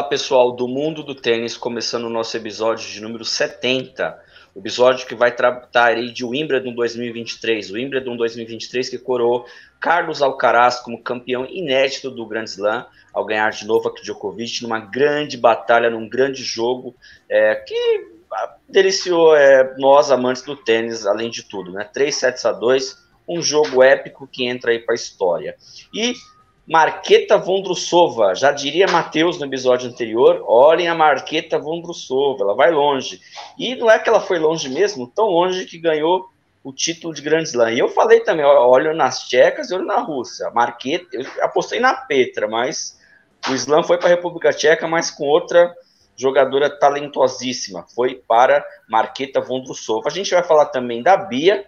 Olá, pessoal do Mundo do Tênis, começando o nosso episódio de número 70. O episódio que vai tratar aí de Wimbledon 2023. O Wimbledon 2023 que coroou Carlos Alcaraz como campeão inédito do Grand Slam, ao ganhar de Novak Djokovic numa grande batalha, num grande jogo, é, que deliciou é, nós, amantes do tênis, além de tudo. Né? 3 sets a 2, um jogo épico que entra aí para a história. E Marqueta Vondrusova, já diria Matheus no episódio anterior, olhem a Marqueta Vondrusova, ela vai longe. E não é que ela foi longe mesmo, tão longe que ganhou o título de Grand Slam. E eu falei também, olho nas tchecas e olho na Rússia. Marqueta, eu apostei na Petra, mas o Slam foi para a República Tcheca, mas com outra jogadora talentosíssima. Foi para Marqueta Vondrusova. A gente vai falar também da Bia,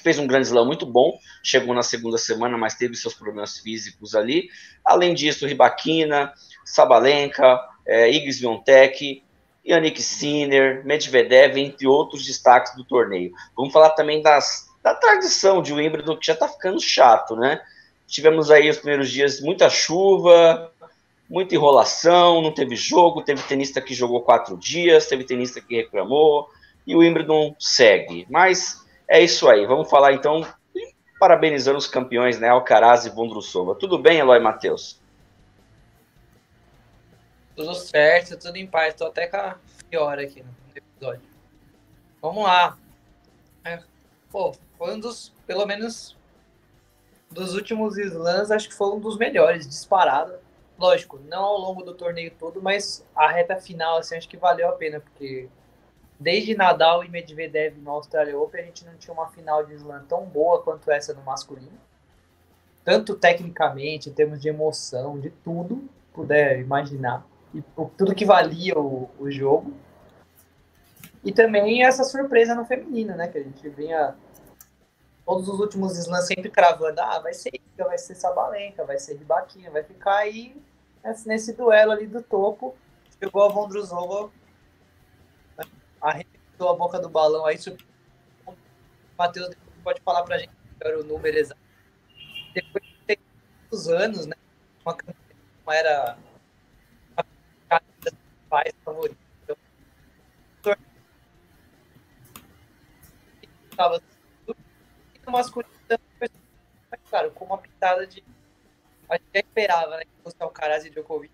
fez um grande slam muito bom, chegou na segunda semana, mas teve seus problemas físicos ali. Além disso, Ribaquina, Sabalenka, é, Igor Swiatek, Yannick Sinner, Medvedev, entre outros destaques do torneio. Vamos falar também das, da tradição de Wimbledon, que já está ficando chato, né? Tivemos aí os primeiros dias muita chuva, muita enrolação, não teve jogo, teve tenista que jogou quatro dias, teve tenista que reclamou, e o Wimbledon segue. Mas é isso aí. Vamos falar então, parabenizando os campeões, né? Alcaraz e Vondrusova. Tudo bem, Eloy Matheus? Tudo certo, tudo em paz. Tô até com a pior aqui no episódio. Vamos lá. É, pô, foi um dos, pelo menos, dos últimos slams, acho que foi um dos melhores, disparado. Lógico, não ao longo do torneio todo, mas a reta final, assim, acho que valeu a pena, porque desde Nadal e Medvedev no Australia Open, a gente não tinha uma final de slam tão boa quanto essa no masculino. Tanto tecnicamente, em termos de emoção, de tudo, puder imaginar. E tudo que valia o, o jogo. E também essa surpresa no feminino, né? Que a gente vinha todos os últimos slams sempre cravando, ah, vai ser Iga, vai ser Sabalenka, vai ser Ribaquinha, vai ficar aí nesse duelo ali do topo. Chegou a Vondrusova arrebentou a boca do balão aí. O Matheus pode falar pra gente o número exato. Depois de muitos anos, né? Uma, uma era a pais favorita. Então, tava no masculino mas, claro, com uma pitada de. A gente já esperava, né? Que fosse Alcaraz e Djokovic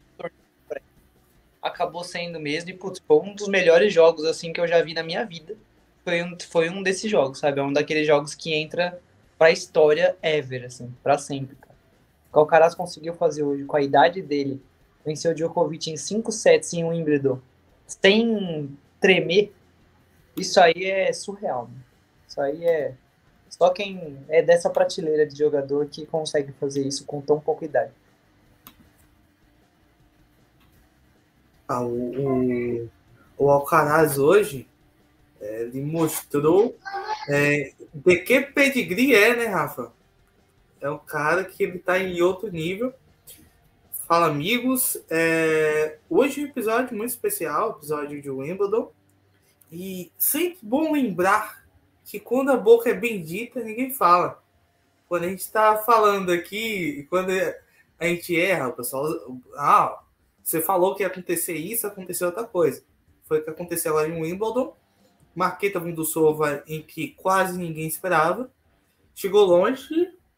acabou sendo mesmo. E, putz, foi um dos melhores jogos, assim, que eu já vi na minha vida. Foi um, foi um desses jogos, sabe? É um daqueles jogos que entra pra história ever, assim, pra sempre, cara. O que o Alcaraz conseguiu fazer hoje, com a idade dele, venceu o Djokovic em 5 sets em Wimbledon, sem tremer, isso aí é surreal, né? Isso aí é... Só quem é dessa prateleira de jogador que consegue fazer isso com tão pouca idade. Ah, o, o, Alcaraz hoje é, ele mostrou é, de que pedigree é, né, Rafa? É um cara que ele tá em outro nível. Fala, amigos. É, hoje é um episódio muito especial, episódio de Wimbledon. E sempre bom lembrar que quando a boca é bendita, ninguém fala. Quando a gente está falando aqui, quando a gente erra, o pessoal. Ah, você falou que ia acontecer isso, aconteceu outra coisa. Foi o que aconteceu lá em Wimbledon. Marqueta Vondrousova, em que quase ninguém esperava. Chegou longe.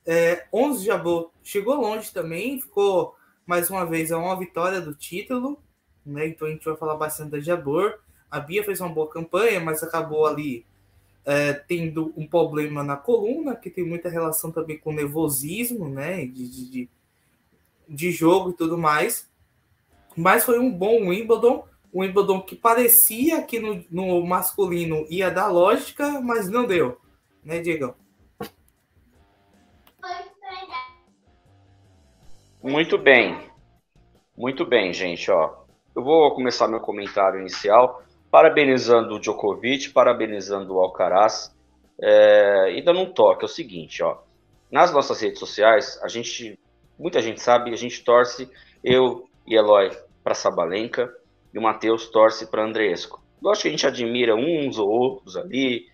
É, 11 Jabot chegou longe também. Ficou, mais uma vez, a uma vitória do título. Né? Então a gente vai falar bastante da Jabor. A Bia fez uma boa campanha, mas acabou ali é, tendo um problema na coluna, que tem muita relação também com nervosismo, né? De, de, de jogo e tudo mais. Mas foi um bom Wimbledon. Um Wimbledon que parecia que no, no masculino ia dar lógica, mas não deu. Né, Diego? Muito bem. Muito bem, gente. Ó, eu vou começar meu comentário inicial parabenizando o Djokovic, parabenizando o Alcaraz é, e dando um toque. É o seguinte, ó. Nas nossas redes sociais, a gente, muita gente sabe, a gente torce, eu e Eloy para Sabalenka e o Matheus torce para Andresco. Lógico que a gente admira uns ou outros ali,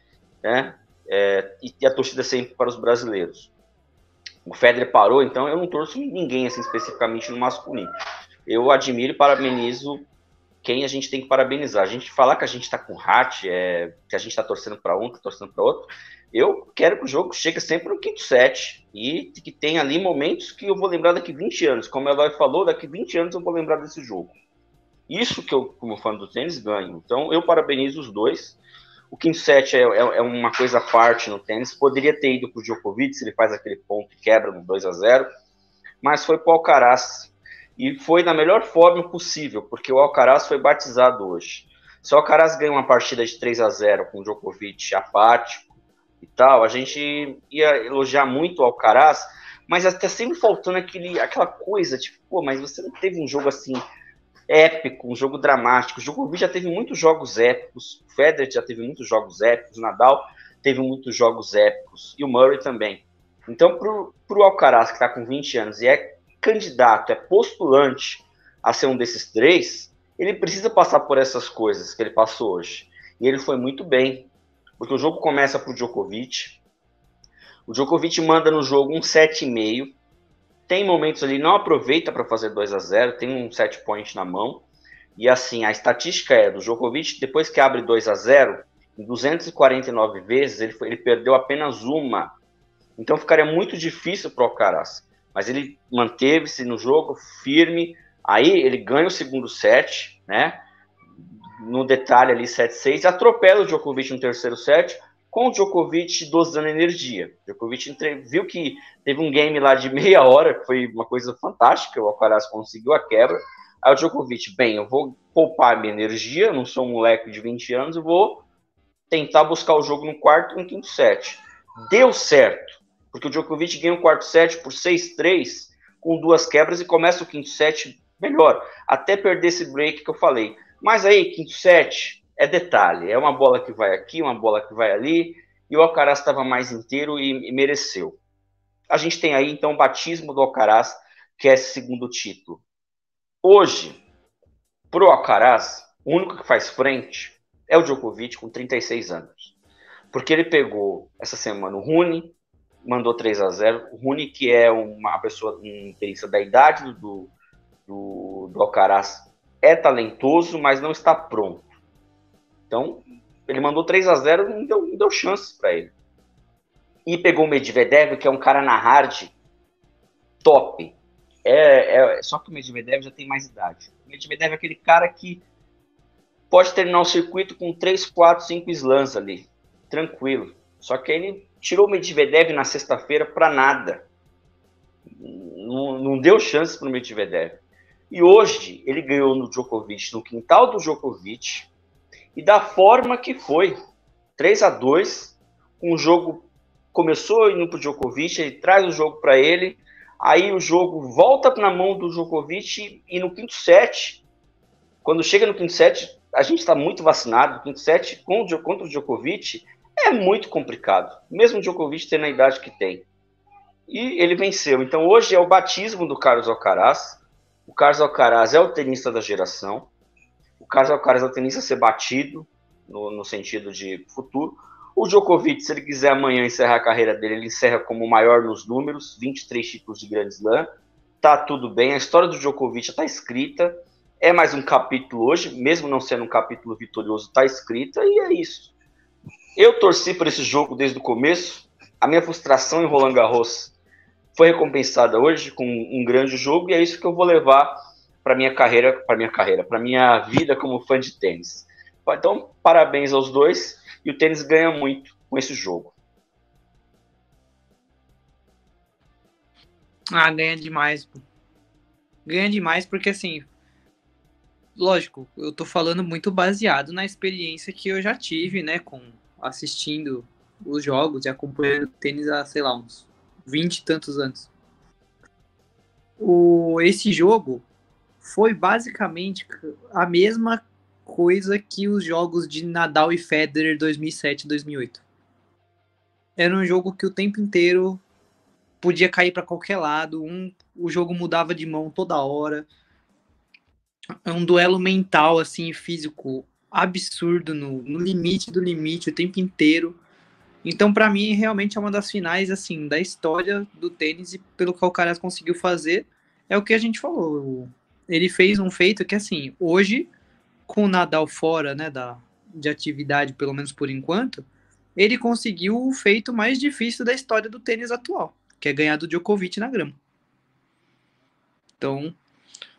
né? É, e a torcida sempre para os brasileiros. O Federer parou, então eu não torço ninguém assim especificamente no masculino. eu admiro e parabenizo quem a gente tem que parabenizar. A gente falar que a gente está com hat, é, que a gente está torcendo para um, que tá torcendo para outro. Eu quero que o jogo chegue sempre no quinto set e que tenha ali momentos que eu vou lembrar daqui 20 anos. Como a Eloy falou, daqui 20 anos eu vou lembrar desse jogo. Isso que eu, como fã do tênis, ganho. Então eu parabenizo os dois. O quinto set é, é, é uma coisa à parte no tênis. Poderia ter ido para o Djokovic se ele faz aquele ponto e quebra no 2 a 0 mas foi para o Alcaraz e foi da melhor forma possível, porque o Alcaraz foi batizado hoje. Se o Alcaraz ganha uma partida de 3 a 0 com o Djokovic apático e tal, a gente ia elogiar muito o Alcaraz, mas até sempre faltando aquele, aquela coisa, tipo, pô, mas você não teve um jogo assim épico, um jogo dramático. O Djokovic já teve muitos jogos épicos, o Federer já teve muitos jogos épicos, o Nadal teve muitos jogos épicos, e o Murray também. Então, para o Alcaraz, que está com 20 anos e é candidato, é postulante a ser um desses três, ele precisa passar por essas coisas que ele passou hoje. E ele foi muito bem, porque o jogo começa para o Djokovic. O Djokovic manda no jogo um 7,5. Tem momentos ali, não aproveita para fazer 2 a 0 tem um set point na mão. E assim, a estatística é do Djokovic, depois que abre 2 a 0 em 249 vezes, ele, foi, ele perdeu apenas uma. Então ficaria muito difícil para o Alcaraz mas ele manteve-se no jogo firme. Aí ele ganha o segundo set, né? No detalhe ali, 7-6, atropela o Djokovic no terceiro set, com o Djokovic dosando energia. O Djokovic viu que teve um game lá de meia hora, que foi uma coisa fantástica, o Alcaraz conseguiu a quebra. Aí o Djokovic, bem, eu vou poupar minha energia, não sou um moleque de 20 anos, eu vou tentar buscar o jogo no quarto e no quinto set. Deu certo porque o Djokovic ganha o quarto set por 6-3 com duas quebras e começa o quinto set melhor, até perder esse break que eu falei. Mas aí, quinto set é detalhe, é uma bola que vai aqui, uma bola que vai ali, e o Alcaraz estava mais inteiro e, e mereceu. A gente tem aí então o batismo do Alcaraz, que é esse segundo título. Hoje, pro Alcaraz, o único que faz frente é o Djokovic com 36 anos. Porque ele pegou essa semana o Rune, mandou 3 a 0 O Rune, que é uma pessoa, um tenista da idade do, do, do Alcaraz, é talentoso, mas não está pronto. Então, ele mandou 3 a 0 e não deu, não deu chance para ele. E pegou o Medvedev, que é um cara na hard top. É, é, só que o Medvedev já tem mais idade. O Medvedev é aquele cara que pode terminar o circuito com 3, 4, 5 slams ali. Tranquilo. Só que ele tirou o Medvedev na sexta-feira para nada. Não, não deu chance para o Medvedev. E hoje ele ganhou no Djokovic, no quintal do Djokovic, e da forma que foi. 3 a 2 um jogo começou indo para o Djokovic, ele traz o jogo para ele, aí o jogo volta na mão do Djokovic e no quinto set, quando chega no quinto set, a gente está muito vacinado, quinto set contra o Djokovic, é muito complicado, mesmo o Djokovic tendo a idade que tem. E ele venceu. Então hoje é o batismo do Carlos Alcaraz. O Carlos Alcaraz é o tenista da geração. O Carlos Alcaraz é o tenista a ser batido no, no sentido de futuro. O Djokovic, se ele quiser amanhã encerrar a carreira dele, ele encerra como o maior nos números, 23 títulos de Grand Slam. Tá tudo bem, a história do Djokovic já está escrita. É mais um capítulo hoje, mesmo não sendo um capítulo vitorioso, está escrita e é isso. Eu torci por esse jogo desde o começo. A minha frustração em Roland Garros foi recompensada hoje com um grande jogo e é isso que eu vou levar para minha carreira, para minha carreira, para minha vida como fã de tênis. Então, parabéns aos dois e o tênis ganha muito com esse jogo. Ah, ganha demais. Ganha demais porque assim, lógico, eu tô falando muito baseado na experiência que eu já tive, né, com assistindo os jogos e acompanhando tênis há, sei lá, uns 20 e tantos anos. O, esse jogo foi basicamente a mesma coisa que os jogos de Nadal e Federer 2007 e 2008. Era um jogo que o tempo inteiro podia cair para qualquer lado, um, o jogo mudava de mão toda hora. É um duelo mental assim, físico absurdo, no, no limite do limite o tempo inteiro. Então, para mim, realmente é uma das finais assim da história do tênis e pelo que o Alcaraz conseguiu fazer, é o que a gente falou. ele fez um feito que, assim, hoje, com o Nadal fora, né, da, de atividade, pelo menos por enquanto, ele conseguiu o feito mais difícil da história do tênis atual, que é ganhar do Djokovic na grama. Então,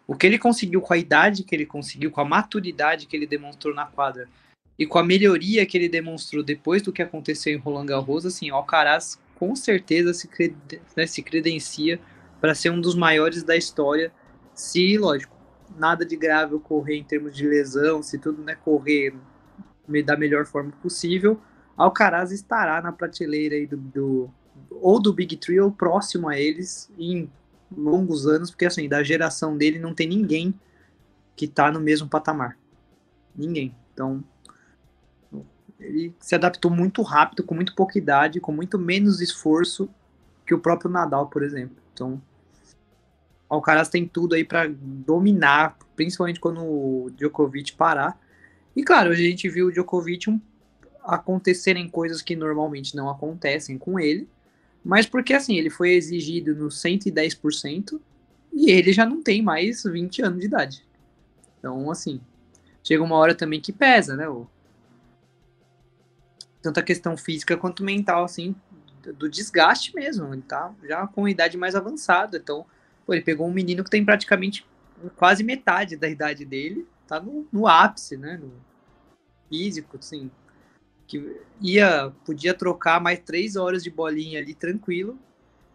o que ele conseguiu com a idade que ele conseguiu, com a maturidade que ele demonstrou na quadra e com a melhoria que ele demonstrou depois do que aconteceu em Roland Garros, assim, Alcaraz com certeza se, né, se credencia para ser um dos maiores da história, se, lógico, nada de grave ocorrer em termos de lesão, se tudo né, correr da melhor forma possível, Alcaraz estará na prateleira aí do, do, ou do Big Three ou próximo a eles em longos anos, porque assim, da geração dele não tem ninguém que tá no mesmo patamar. Ninguém. Então, ele se adaptou muito rápido, com muito pouca idade, com muito menos esforço que o próprio Nadal, por exemplo. Então, o Alcaraz tem tudo aí para dominar, principalmente quando o Djokovic parar. E claro, a gente viu o Djokovic um, acontecerem coisas que normalmente não acontecem com ele, mas porque assim, ele foi exigido no 110% e ele já não tem mais 20 anos de idade. Então, assim, chega uma hora também que pesa, né? O... Tanto a questão física quanto mental, assim, do desgaste mesmo. Ele tá já com idade mais avançada. Então, pô, ele pegou um menino que tem praticamente quase metade da idade dele, tá no, no ápice, né? No físico, assim que ia podia trocar mais três horas de bolinha ali tranquilo.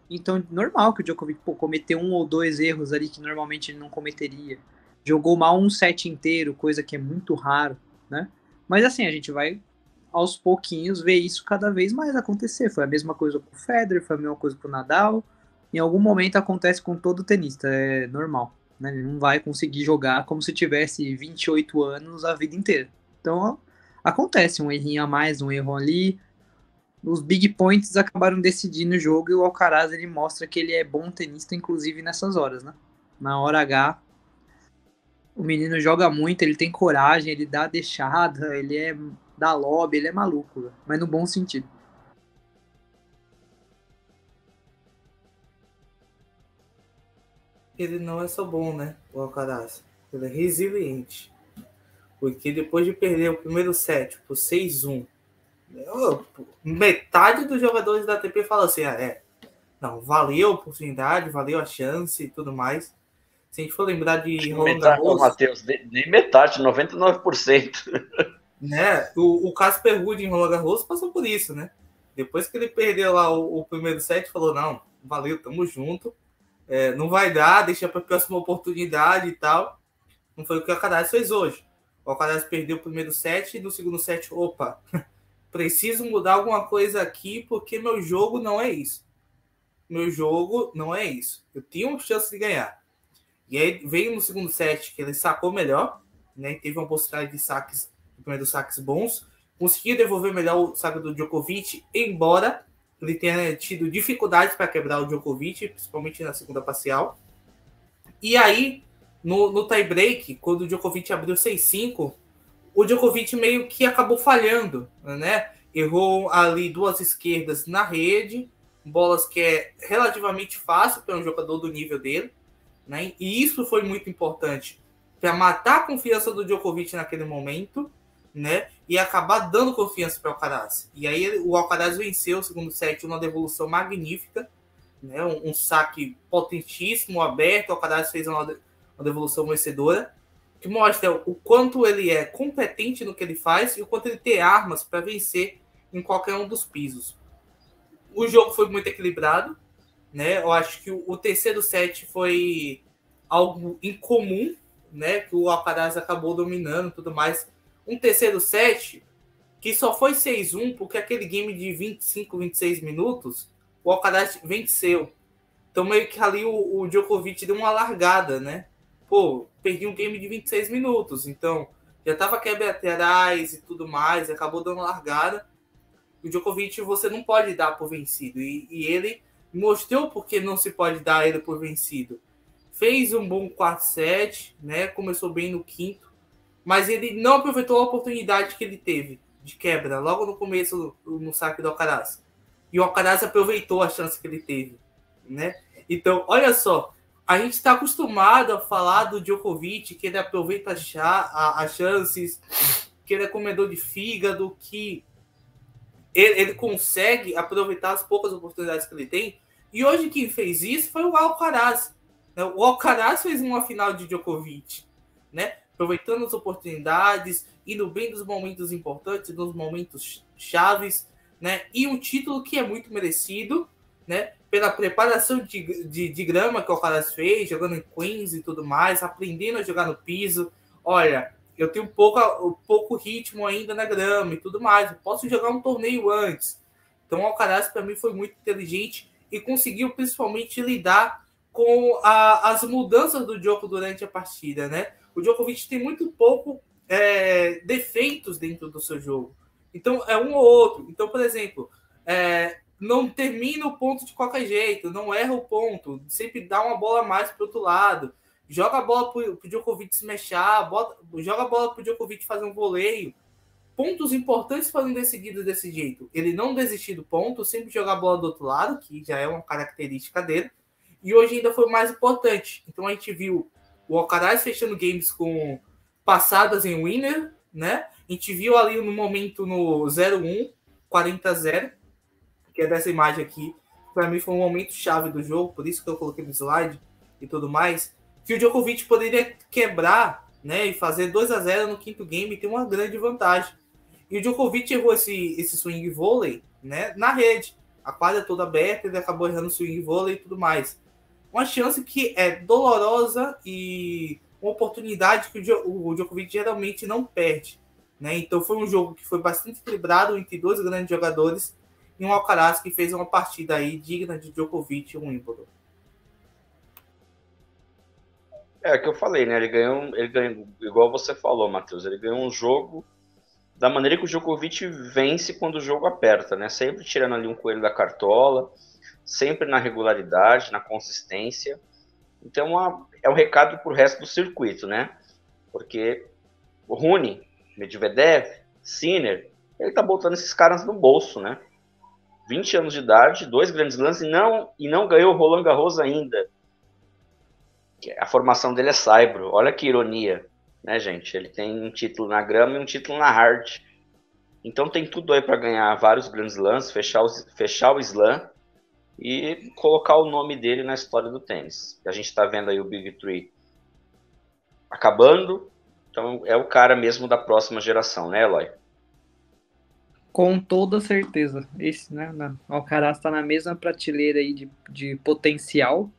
Então, normal que o Djokovic pô, cometeu um ou dois erros ali que normalmente ele não cometeria. Jogou mal um set inteiro, coisa que é muito raro, né? Mas assim, a gente vai aos pouquinhos ver isso cada vez mais acontecer. Foi a mesma coisa com o Federer, foi a mesma coisa com o Nadal. Em algum momento acontece com todo tenista, é normal. Né? Ele não vai conseguir jogar como se tivesse 28 anos a vida inteira. Então, acontece um errinho a mais, um erro ali. Os big points acabaram decidindo o jogo e o Alcaraz ele mostra que ele é bom tenista, inclusive nessas horas, né? Na hora H, o menino joga muito, ele tem coragem, ele dá deixada, ele é da lobby, ele é maluco, mas no bom sentido. Ele não é só bom, né? O Alcaraz. Ele é resiliente. Porque depois de perder o primeiro set por 6-1, metade dos jogadores da ATP fala assim: ah, é, não, valeu a oportunidade, valeu a chance e tudo mais. Se a gente for lembrar de Roland Garros... Matheus, nem metade, 99%. Né? O, o Casper Ruud em Roland Garros passou por isso, né? Depois que ele perdeu lá o, o primeiro set, falou, não, valeu, tamo junto. É, não vai dar, deixa para a próxima oportunidade e tal. Não foi o que a Alcaraz fez hoje. O Alcaraz perdeu o primeiro set e no segundo set, opa, preciso mudar alguma coisa aqui porque meu jogo não é isso. Meu jogo não é isso. Eu tinha uma chance de ganhar. E aí veio no segundo set que ele sacou melhor, né? Teve uma possibilidade de saques, primeiro saques bons, conseguiu devolver melhor o saque do Djokovic, embora ele tenha tido dificuldades para quebrar o Djokovic, principalmente na segunda parcial. E aí no, no tie-break, quando o Djokovic abriu 6-5, o Djokovic meio que acabou falhando, né? Errou ali duas esquerdas na rede, bolas que é relativamente fácil para um jogador do nível dele, né? E isso foi muito importante para matar a confiança do Djokovic naquele momento, né? E acabar dando confiança para o Alcaraz. E aí o Alcaraz venceu o segundo set uma devolução magnífica, né? Um, um saque potentíssimo, aberto. O Alcaraz fez uma uma devolução vencedora, que mostra o quanto ele é competente no que ele faz e o quanto ele tem armas para vencer em qualquer um dos pisos. O jogo foi muito equilibrado, né? Eu acho que o, terceiro set foi algo incomum, né? Que o Alcaraz acabou dominando, tudo mais. Um terceiro set que só foi 6-1 porque aquele game de 25, 26 minutos o Alcaraz venceu. Então meio que ali o, o Djokovic deu uma largada, né? pô, perdi um game de 26 minutos, então já tava quebra atrás e tudo mais, acabou dando largada. O Djokovic você não pode dar por vencido, e, e ele mostrou porque não se pode dar ele por vencido. Fez um bom quarto set, né? Começou bem no quinto, mas ele não aproveitou a oportunidade que ele teve de quebra logo no começo no, saque do Alcaraz. E o Alcaraz aproveitou a chance que ele teve, né? Então, olha só, a gente está acostumado a falar do Djokovic, que ele aproveita as chances, que ele é comedor de fígado, que ele, ele, consegue aproveitar as poucas oportunidades que ele tem. E hoje quem fez isso foi o Alcaraz. Né? O Alcaraz fez uma final de Djokovic, né? Aproveitando as oportunidades, indo bem nos momentos importantes, nos momentos chaves, né? E um título que é muito merecido, né? Pela preparação de, de, de grama que o Alcaraz fez, jogando em Queens e tudo mais, aprendendo a jogar no piso. Olha, eu tenho pouco, pouco ritmo ainda na grama e tudo mais. Eu posso jogar um torneio antes. Então o Alcaraz para mim foi muito inteligente e conseguiu principalmente lidar com a, as mudanças do jogo durante a partida, né? O Djokovic tem muito pouco é, defeitos dentro do seu jogo. Então, é um ou outro. Então, por exemplo, é, não termina o ponto de qualquer jeito, não erra o ponto, sempre dá uma bola mais para outro lado, joga a bola para o Djokovic se mexer, bota, joga a bola para o Djokovic fazer um voleio. Pontos importantes foram decididos desse jeito. Ele não desistir do ponto, sempre jogar a bola do outro lado, que já é uma característica dele. E hoje ainda foi mais importante. Então a gente viu o Alcaraz fechando games com passadas em winner, né? A gente viu ali no momento no 0-1, 40-0, que é dessa imagem aqui. Para mim foi um momento chave do jogo, por isso que eu coloquei no slide e tudo mais. Que o Djokovic poderia quebrar né, e fazer 2 a 0 no quinto game e ter uma grande vantagem. E o Djokovic errou esse, esse swing vôlei né, na rede. A quadra toda aberta, ele acabou errando o swing vôlei e tudo mais. Uma chance que é dolorosa e uma oportunidade que o Djokovic geralmente não perde. Né? Então foi um jogo que foi bastante equilibrado entre dois grandes jogadores e um Alcaraz que fez uma partida aí digna de Djokovic e um Wimbledon. É, que eu falei, né? Ele ganhou, ele ganhou, igual você falou, Matheus, ele ganhou um jogo da maneira que o Djokovic vence quando o jogo aperta, né? Sempre tirando ali um coelho da cartola, sempre na regularidade, na consistência. Então, uma, é um recado para o resto do circuito, né? Porque o Rune, Medvedev, Sinner, ele tá botando esses caras no bolso, né? 20 anos de idade, dois grandes lances e não, e não ganhou o Roland Garros ainda. A formação dele é Saibro. Olha que ironia, né, gente? Ele tem um título na grama e um título na hard. Então tem tudo aí para ganhar vários grandes lances, fechar, fechar o slam e colocar o nome dele na história do tênis. A gente está vendo aí o Big Three acabando, então é o cara mesmo da próxima geração, né, Eloy? Com toda certeza. Esse, né, o Alcaraz está na mesma prateleira aí de, de potencial.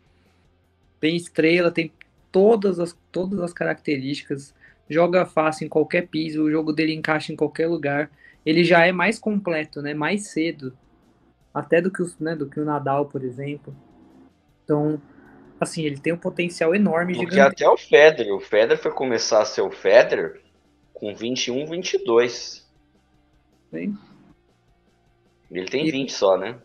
Tem estrela, tem todas as, todas as características. Joga fácil em qualquer piso, o jogo dele encaixa em qualquer lugar. Ele já é mais completo, né? Mais cedo até do que, os, né, do que o Nadal, por exemplo. Então, assim, ele tem um potencial enorme. Porque gigante. até o Federer, o Federer foi começar a ser o Federer com 21, 22. Sim. Ele tem e, 20 só, né?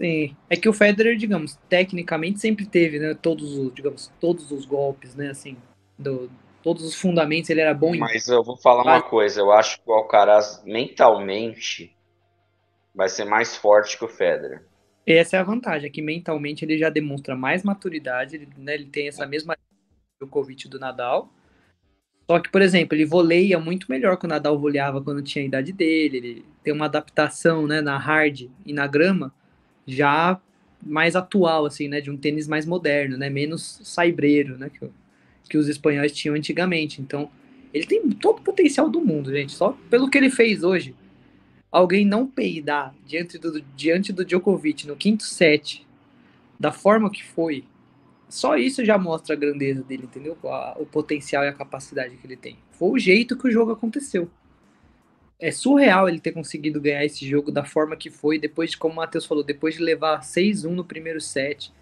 Sim. É que o Federer, digamos, tecnicamente sempre teve, né, todos os, digamos, todos os golpes, né, assim, do, todos os fundamentos, ele era bom Mas em... eu vou falar uma coisa, eu acho que o Alcaraz mentalmente vai ser mais forte que o Federer. Essa é a vantagem, é que mentalmente ele já demonstra mais maturidade, ele, né, ele tem essa mesma Djokovic do Nadal. Só que, por exemplo, ele voleia muito melhor que o Nadal voleava quando tinha a idade dele. Ele tem uma adaptação, né, na hard e na grama já mais atual, assim, né, de um tênis mais moderno, né, menos saibreiro, né, que, que os espanhóis tinham antigamente. Então, ele tem todo o potencial do mundo, gente. Só pelo que ele fez hoje, alguém não peidar diante do, diante do Djokovic no quinto set, da forma que foi, só isso já mostra a grandeza dele, entendeu? O, potencial e a capacidade que ele tem. Foi o jeito que o jogo aconteceu. É surreal ele ter conseguido ganhar esse jogo da forma que foi, depois de, como o Matheus falou, depois de levar 6-1 no primeiro set,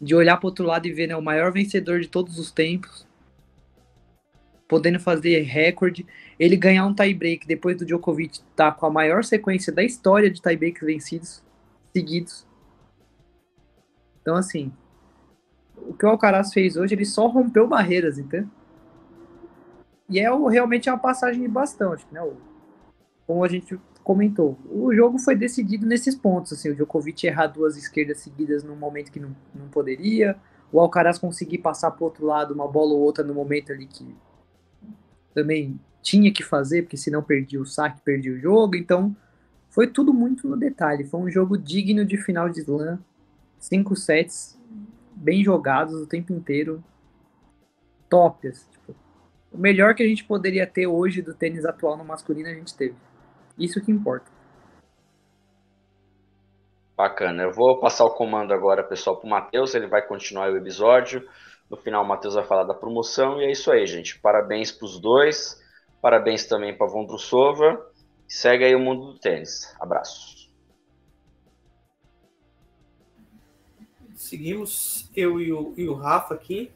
de olhar para outro lado e ver né, o maior vencedor de todos os tempos, podendo fazer recorde, ele ganhar um tie-break depois do Djokovic tá com a maior sequência da história de tie-breaks vencidos seguidos. Então, assim, o que o Alcaraz fez hoje, ele só rompeu barreiras, entendeu? E é realmente é uma passagem de bastão, né? Como a gente comentou, o jogo foi decidido nesses pontos, assim, o Djokovic errar duas esquerdas seguidas num momento que não, não poderia, o Alcaraz conseguir passar pro outro lado uma bola ou outra no momento ali que também tinha que fazer, porque senão perdia o saque, perdia o jogo. Então, foi tudo muito no detalhe. Foi um jogo digno de final de slam. Cinco sets bem jogados o tempo inteiro. Top. Assim, tipo, o melhor que a gente poderia ter hoje do tênis atual no masculino a gente teve. Isso que importa. Bacana. Eu vou passar o comando agora, pessoal, para o Matheus. Ele vai continuar o episódio. No final, o Matheus vai falar da promoção. E é isso aí, gente. Parabéns para os dois. Parabéns também para Vondrusova. Segue aí o mundo do tênis. Abraço. Seguimos eu e o, e o Rafa aqui.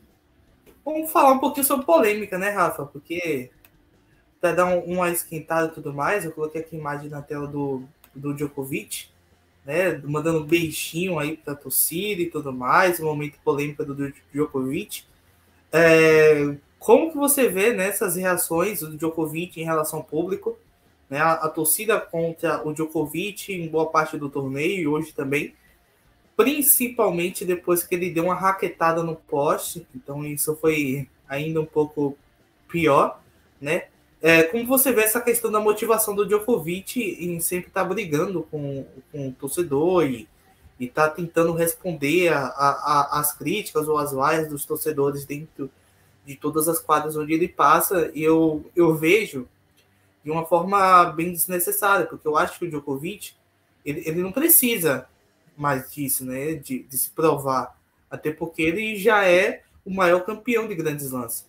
Vamos falar um pouquinho sobre polêmica, né, Rafa? Porque para dar um, uma esquentada e tudo mais, eu coloquei aqui a imagem na tela do, do Djokovic, né? Mandando beijinho aí para a torcida e tudo mais, o momento polêmico do Djokovic. É, como que você vê nessas reações do Djokovic em relação ao público? Né? A, a, torcida contra o Djokovic em boa parte do torneio e hoje também, principalmente depois que ele deu uma raquetada no poste, então isso foi ainda um pouco pior, né? É, como você vê essa questão da motivação do Djokovic em sempre estar tá brigando com, com o torcedor e está tentando responder às críticas ou às vaias dos torcedores dentro de todas as quadras onde ele passa, e eu, eu vejo de uma forma bem desnecessária, porque eu acho que o Djokovic ele, ele não precisa mais disso, né? De, de se provar. Até porque ele já é o maior campeão de grandes lances.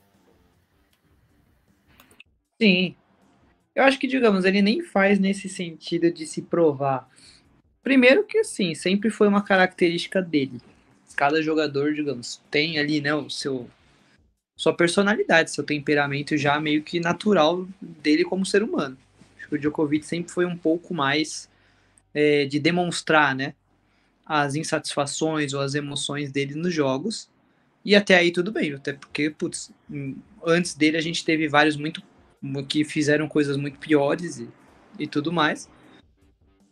Sim. Eu acho que, digamos, ele nem faz nesse sentido de se provar. Primeiro que, assim, sempre foi uma característica dele. Cada jogador, digamos, tem ali, né, o seu sua personalidade, seu temperamento já meio que natural dele como ser humano. Acho que o Djokovic sempre foi um pouco mais é, de demonstrar, né, as insatisfações ou as emoções dele nos jogos. E até aí tudo bem, até porque, putz, antes dele a gente teve vários muito que fizeram coisas muito piores e, e tudo mais.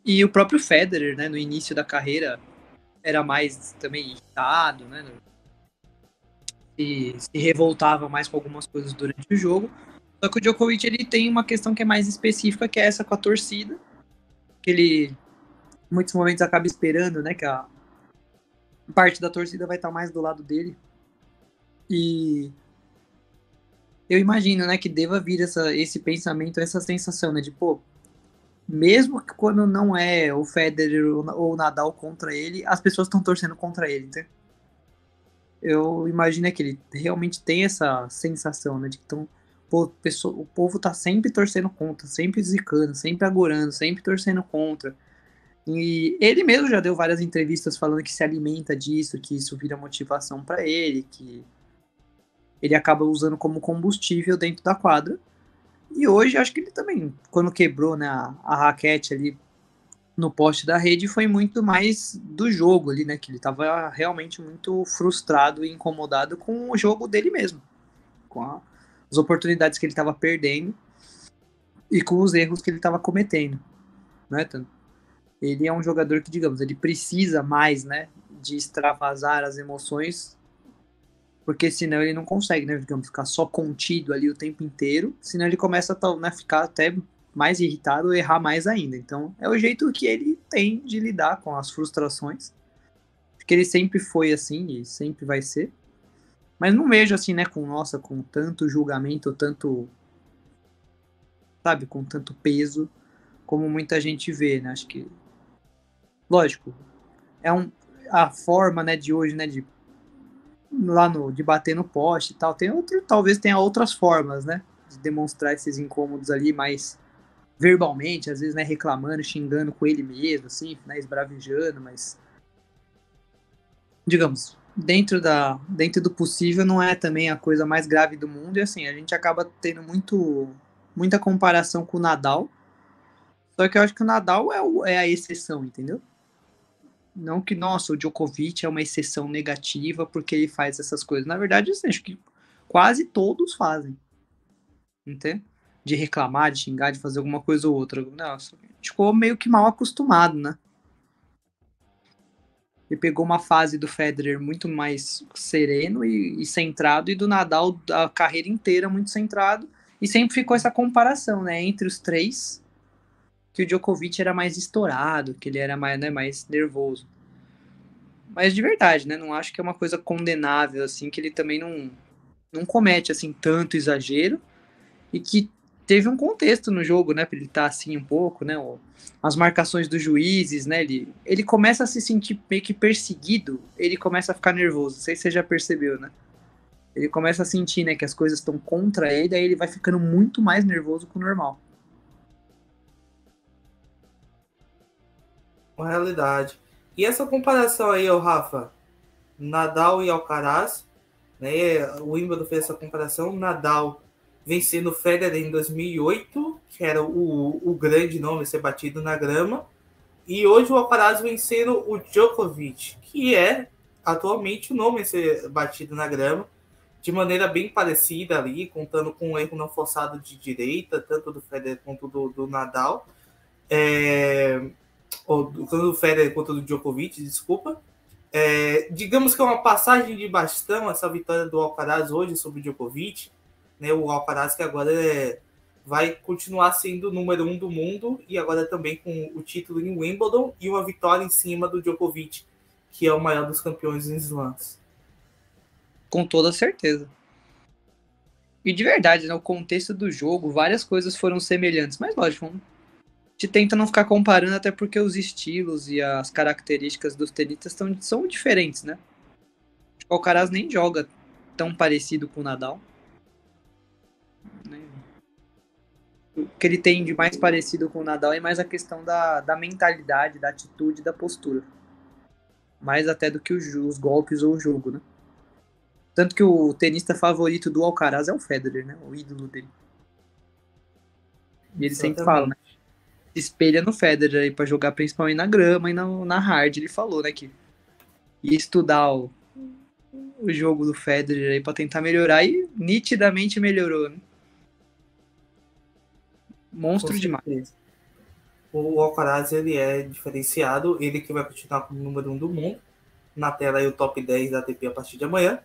E o próprio Federer, né, no início da carreira, era mais também irritado, né, se, se revoltava mais com algumas coisas durante o jogo. Só que o Djokovic ele tem uma questão que é mais específica, que é essa com a torcida, que ele em muitos momentos acaba esperando, né, que a parte da torcida vai estar mais do lado dele. E eu imagino, né, que deva vir essa, esse pensamento, essa sensação, né, de pô, mesmo que quando não é o Federer ou o Nadal contra ele, as pessoas estão torcendo contra ele, entendeu? eu imagino que ele realmente tem essa sensação, né, de que tão, pô, pessoa, o povo tá sempre torcendo contra, sempre zicando, sempre agorando, sempre torcendo contra. E ele mesmo já deu várias entrevistas falando que se alimenta disso, que isso vira motivação para ele, que ele acaba usando como combustível dentro da quadra. E hoje acho que ele também, quando quebrou né, a, a raquete ali no poste da rede foi muito mais do jogo ali, né? Que ele estava realmente muito frustrado e incomodado com o jogo dele mesmo, com a, as oportunidades que ele estava perdendo e com os erros que ele estava cometendo, né? Ele é um jogador que, digamos, ele precisa mais, né? De extravasar as emoções, porque senão ele não consegue, né? Digamos, ficar só contido ali o tempo inteiro, senão ele começa a né, ficar até mais irritado, errar mais ainda. Então, é o jeito que ele tem de lidar com as frustrações. Porque ele sempre foi assim e sempre vai ser. Mas não vejo assim, né, com nossa, com tanto julgamento, tanto sabe, com tanto peso como muita gente vê, né? Acho que lógico, é um a forma, né, de hoje, né, de lá no de bater no poste e tal. Tem outro, talvez tenha outras formas, né, de demonstrar esses incômodos ali mais verbalmente, às vezes, né, reclamando, xingando com ele mesmo, assim, né, esbravejando, mas digamos, dentro da dentro do possível não é também a coisa mais grave do mundo e assim, a gente acaba tendo muito muita comparação com o Nadal. Só que eu acho que o Nadal é, o, é a exceção, entendeu? Não que, nossa, o Djokovic é uma exceção negativa porque ele faz essas coisas. Na verdade, assim, acho que quase todos fazem. Entende? de reclamar, de xingar, de fazer alguma coisa ou outra. Nossa, ficou meio que mal acostumado, né? Ele pegou uma fase do Federer muito mais sereno e, e centrado, e do Nadal a carreira inteira muito centrado. E sempre ficou essa comparação, né, entre os três, que o Djokovic era mais estourado, que ele era mais, né, mais nervoso. Mas de verdade, né, não acho que é uma coisa condenável, assim, que ele também não, não comete, assim, tanto exagero, e que teve um contexto no jogo, né, para ele estar tá assim um pouco, né, as marcações dos juízes, né, ele, ele começa a se sentir meio que perseguido, ele começa a ficar nervoso, não sei se você já percebeu, né, ele começa a sentir, né, que as coisas estão contra ele, aí ele vai ficando muito mais nervoso que o normal. Uma realidade. E essa comparação aí, o Rafa, Nadal e Alcaraz, né, o Wimbledon fez essa comparação, Nadal vencendo Federer em 2008, que era o, o grande nome a ser batido na grama, e hoje o Alcaraz vencendo o Djokovic, que é atualmente o nome a ser batido na grama, de maneira bem parecida ali, contando com um erro não forçado de direita, tanto do Federer quanto do, do Nadal, é, ou do Federer quanto do Djokovic, desculpa. É, digamos que é uma passagem de bastão essa vitória do Alcaraz hoje sobre o Djokovic, né, o Alcaraz que agora é, vai continuar sendo o número um do mundo e agora também com o título em Wimbledon e uma vitória em cima do Djokovic, que é o maior dos campeões em slams. Com toda certeza. E de verdade, né, contexto do jogo, várias coisas foram semelhantes, mas lógico, gente tenta não ficar comparando até porque os estilos e as características dos tenistas tão, são diferentes, né? O Alcaraz nem joga tão parecido com o Nadal. o que ele tem de mais parecido com o Nadal é mais a questão da, da mentalidade, da atitude, da postura. Mais até do que os, os golpes ou o jogo, né? Tanto que o tenista favorito do Alcaraz é o Federer, né? O ídolo dele. E ele sempre fala, né? Espelha no Federer aí pra jogar principalmente na grama e na, na hard. Ele falou, né? Que ia estudar o, o jogo do Federer aí pra tentar melhorar e nitidamente melhorou, né? Monstro demais. O Alcaraz ele é diferenciado, ele que vai continuar como número um do mundo. Na tela aí o top 10 da ATP a partir de amanhã.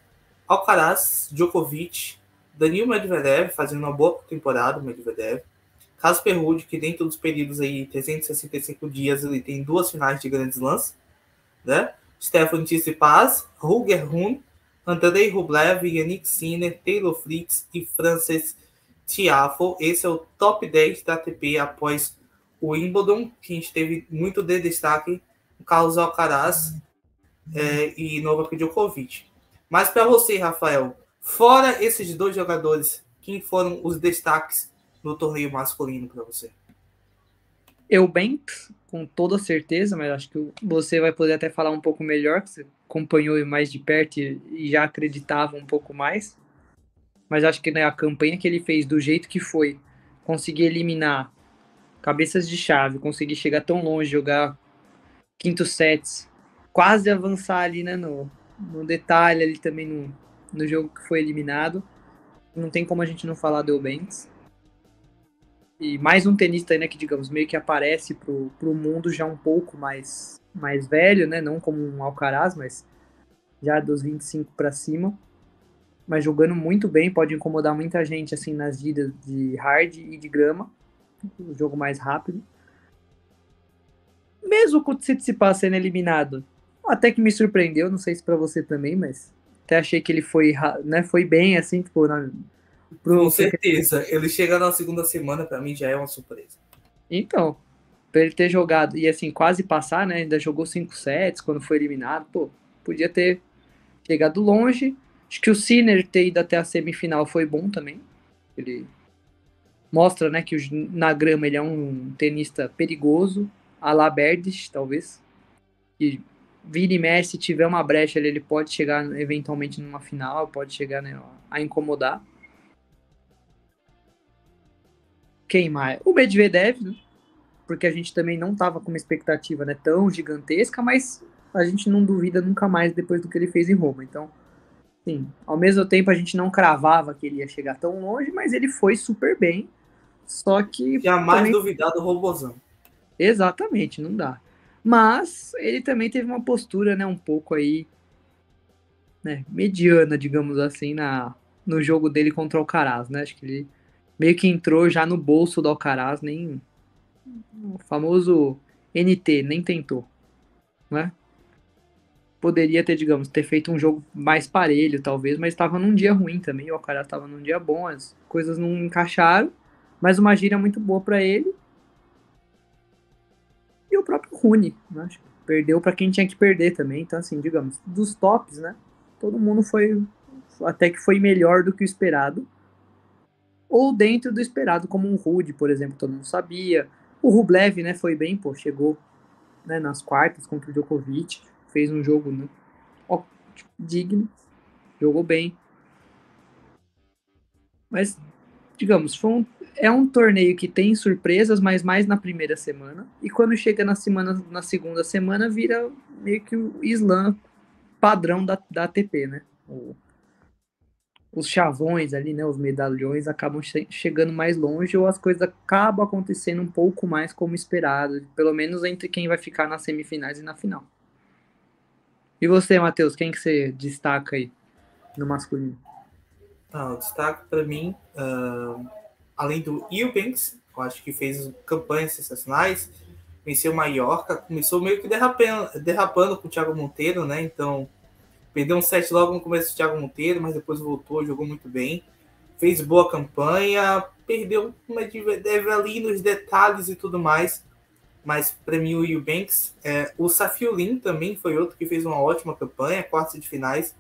Alcaraz, Djokovic, Danil Medvedev fazendo uma boa temporada, Medvedev. Casper Ruud, que dentro dos períodos aí, 365 dias, ele tem duas finais de grandes lances, né? Stefan Tsitsipas, Ruger Hun, Andrei Rublev, Yannick Sinner, Taylor Fritz e Frances Tiafo. Esse é o top 10 da ATP após o Wimbledon, que a gente teve muito de destaque, Carlos Alcaraz é, e Novak Djokovic. Mas para você, Rafael, fora esses dois jogadores, quem foram os destaques no torneio masculino para você? Eubanks, com toda certeza, mas acho que você vai poder até falar um pouco melhor, que você acompanhou mais de perto e já acreditava um pouco mais mas acho que né, a campanha que ele fez do jeito que foi, conseguir eliminar cabeças de chave, conseguir chegar tão longe, jogar quinto sets, quase avançar ali né, no, no detalhe ali também no, no jogo que foi eliminado. Não tem como a gente não falar do Eubanks. E mais um tenista né, que, digamos, meio que aparece pro, pro mundo já um pouco mais, mais velho, né? Não como um Alcaraz, mas já dos 25 para cima mas jogando muito bem, pode incomodar muita gente assim nas vidas de hard e de grama, o jogo mais rápido. Mesmo com o Tsitsipas sendo eliminado, até que me surpreendeu, não sei se para você também, mas até achei que ele foi, né, foi bem assim, tipo, na, pro... Com certeza, ele chega na segunda semana para mim já é uma surpresa. Então, para ele ter jogado e assim quase passar, né, ainda jogou cinco sets quando foi eliminado, pô, podia ter chegado longe Acho que o Sinner ter ido até a semifinal foi bom também. Ele mostra, né, que na grama ele é um tenista perigoso, a la Berdych, talvez. E vira e mexe, se tiver uma brecha ele pode chegar eventualmente numa final, pode chegar né, a incomodar. Quem mais? O Medvedev, né? porque a gente também não estava com uma expectativa né, tão gigantesca, mas a gente não duvida nunca mais depois do que ele fez em Roma. Então, Sim, ao mesmo tempo a gente não cravava que ele ia chegar tão longe, mas ele foi super bem. Só que. Jamais também... duvidar do robozão. Exatamente, não dá. Mas ele também teve uma postura, né, um pouco aí, né, mediana, digamos assim, na, no jogo dele contra o Alcaraz, né? Acho que ele meio que entrou já no bolso do Alcaraz, nem o famoso NT, nem tentou, né? Poderia ter, digamos, ter feito um jogo mais parelho, talvez, mas estava num dia ruim também. O Alcaraz estava num dia bom, as coisas não encaixaram, mas uma gira muito boa para ele e o próprio Rune, né? perdeu para quem tinha que perder também. Então, assim, digamos, dos tops, né? Todo mundo foi até que foi melhor do que o esperado. Ou dentro do esperado, como um Rude, por exemplo, todo mundo sabia. O Rublev, né, foi bem, pô, chegou né, nas quartas contra o Djokovic, fez um jogo né, ó, digno, jogou bem. Mas, digamos, foi um, é um torneio que tem surpresas, mas mais na primeira semana. E quando chega na semana, na segunda semana, vira meio que o slam padrão da, da ATP, né? O, os chavões ali, né? Os medalhões acabam che chegando mais longe ou as coisas acabam acontecendo um pouco mais como esperado, pelo menos entre quem vai ficar nas semifinais e na final. E você, Matheus, quem que você destaca aí no masculino? Ah, o destaque para mim uh, além do Eubanks, eu acho que fez campanhas sensacionais, venceu Mallorca, começou meio que derrapando, derrapando com o Thiago Monteiro, né? Então, perdeu um set logo no começo do Thiago Monteiro, mas depois voltou, jogou muito bem. Fez boa campanha, perdeu uma deve ali nos detalhes e tudo mais. Mas para mim o Eubanks, é, o Safiulin também foi outro que fez uma ótima campanha, quartas de finais.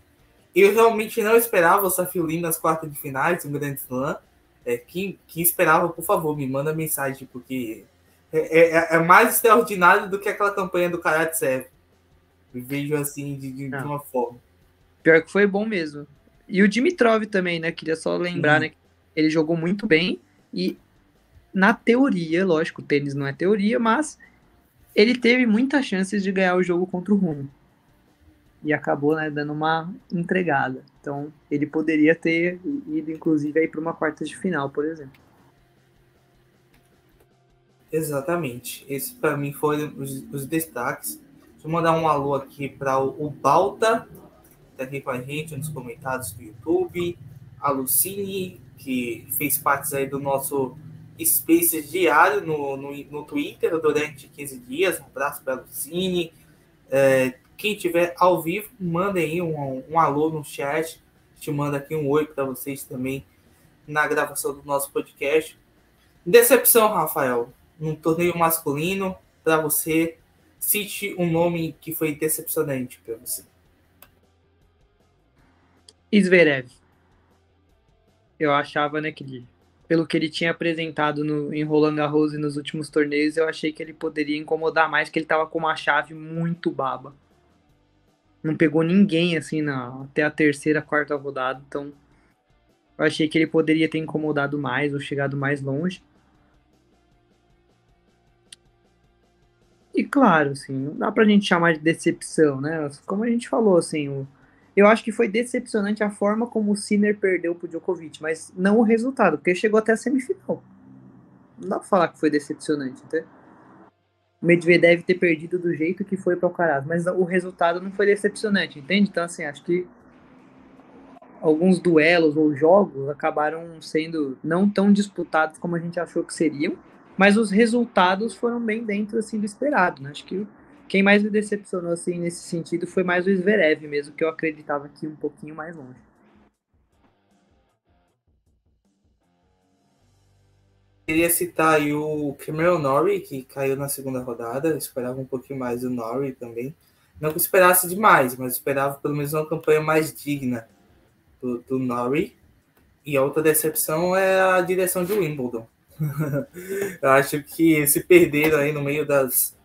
Eu realmente não esperava o Safiulin nas quartas de finais, um grande slam. É, quem, quem esperava, por favor, me manda mensagem, porque é, é, é mais extraordinário do que aquela campanha do Karatsev. Vejo assim de, de, ah. uma forma. Pior que foi bom mesmo. E o Dimitrov também, né? Queria só lembrar, uhum. né? Ele jogou muito bem e na teoria, lógico, o tênis não é teoria, mas ele teve muitas chances de ganhar o jogo contra o Rumo e acabou né, dando uma entregada. Então ele poderia ter ido, inclusive, aí para uma quarta de final, por exemplo. Exatamente. Esse para mim foram os, os, destaques. Deixa eu mandar um alô aqui para o, Balta, que está aqui com a gente nos comentários do YouTube. A Lucine, que fez parte aí do nosso Spaces diário no, no, no Twitter durante 15 dias. Um abraço para a Lucine. É, quem tiver ao vivo, mandem aí um, um alô no chat. Te manda aqui um oi para vocês também na gravação do nosso podcast. Decepção, Rafael, num torneio masculino, para você, cite um nome que foi decepcionante para você. Zverev. Eu achava, né, que pelo que ele tinha apresentado no, em Roland Garros e nos últimos torneios, eu achei que ele poderia incomodar mais, que ele estava com uma chave muito baba não pegou ninguém assim na, até a terceira, quarta rodada. Então eu achei que ele poderia ter incomodado mais ou chegado mais longe. E claro, assim, não dá pra gente chamar de decepção, né? Como a gente falou, assim, o, eu acho que foi decepcionante a forma como o Sinner perdeu pro Djokovic, mas não o resultado, porque chegou até a semifinal. Não dá pra falar que foi decepcionante, entendeu? o Medvedev ter perdido do jeito que foi para o Alcaraz, mas o resultado não foi decepcionante, entende? Então, assim, acho que alguns duelos ou jogos acabaram sendo não tão disputados como a gente achou que seriam, mas os resultados foram bem dentro assim do esperado, né? Acho que quem mais me decepcionou assim nesse sentido foi mais o Zverev mesmo, que eu acreditava que um pouquinho mais longe. Queria citar aí o Cameron Norrie, que caiu na segunda rodada. Eu esperava um pouquinho mais do Norrie também. Não que esperasse demais, mas esperava pelo menos uma campanha mais digna do, do Norrie. E a outra decepção é a direção de Wimbledon. acho que se perderam aí no meio das,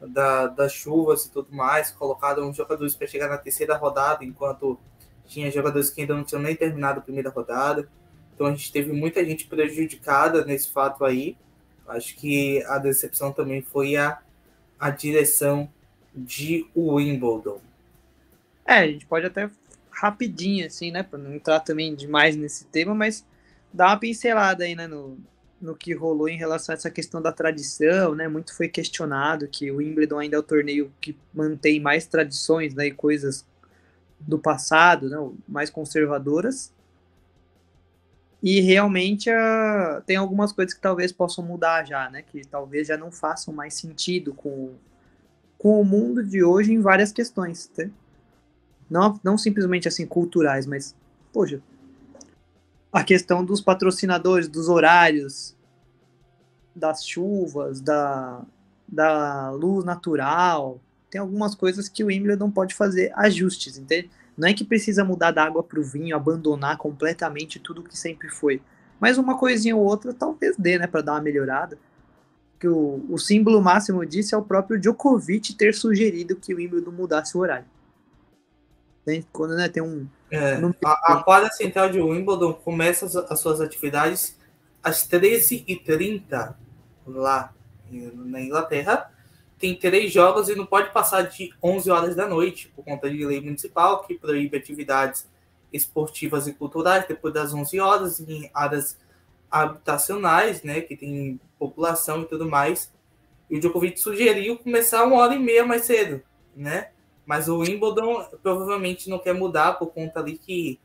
da, das chuvas e tudo mais, colocaram uns jogadores para chegar na terceira rodada, enquanto tinha jogadores que ainda não tinham nem terminado a primeira rodada. Então a gente teve muita gente prejudicada nesse fato aí. Acho que a decepção também foi a, a direção de Wimbledon. É, a gente pode até rapidinho, assim, né? Para não entrar também demais nesse tema, mas dar uma pincelada aí, né? No, no que rolou em relação a essa questão da tradição, né? Muito foi questionado que o Wimbledon ainda é o torneio que mantém mais tradições, né? E coisas do passado, né? Mais conservadoras. E realmente uh, tem algumas coisas que talvez possam mudar já, né? Que talvez já não façam mais sentido com, com o mundo de hoje em várias questões, tá? Não, não simplesmente assim culturais, mas, poxa, a questão dos patrocinadores, dos horários, das chuvas, da, da luz natural. Tem algumas coisas que o Wimbledon pode fazer ajustes, entende? Não é que precisa mudar da água para o vinho, abandonar completamente tudo que sempre foi. Mas uma coisinha ou outra talvez dê, né, para dar uma melhorada. Que o, o símbolo máximo disso é o próprio Djokovic ter sugerido que o Wimbledon mudasse o horário. Tem, quando né, tem um. É, a, a, quadra central de Wimbledon começa as, as suas atividades às 13h30 lá na Inglaterra. Tem três jogos e não pode passar de 11 horas da noite, por conta de lei municipal que proíbe atividades esportivas e culturais depois das 11 horas em áreas habitacionais, né, que tem população e tudo mais. E o Djokovic sugeriu começar uma hora e meia mais cedo, né? Mas o Wimbledon provavelmente não quer mudar por conta ali que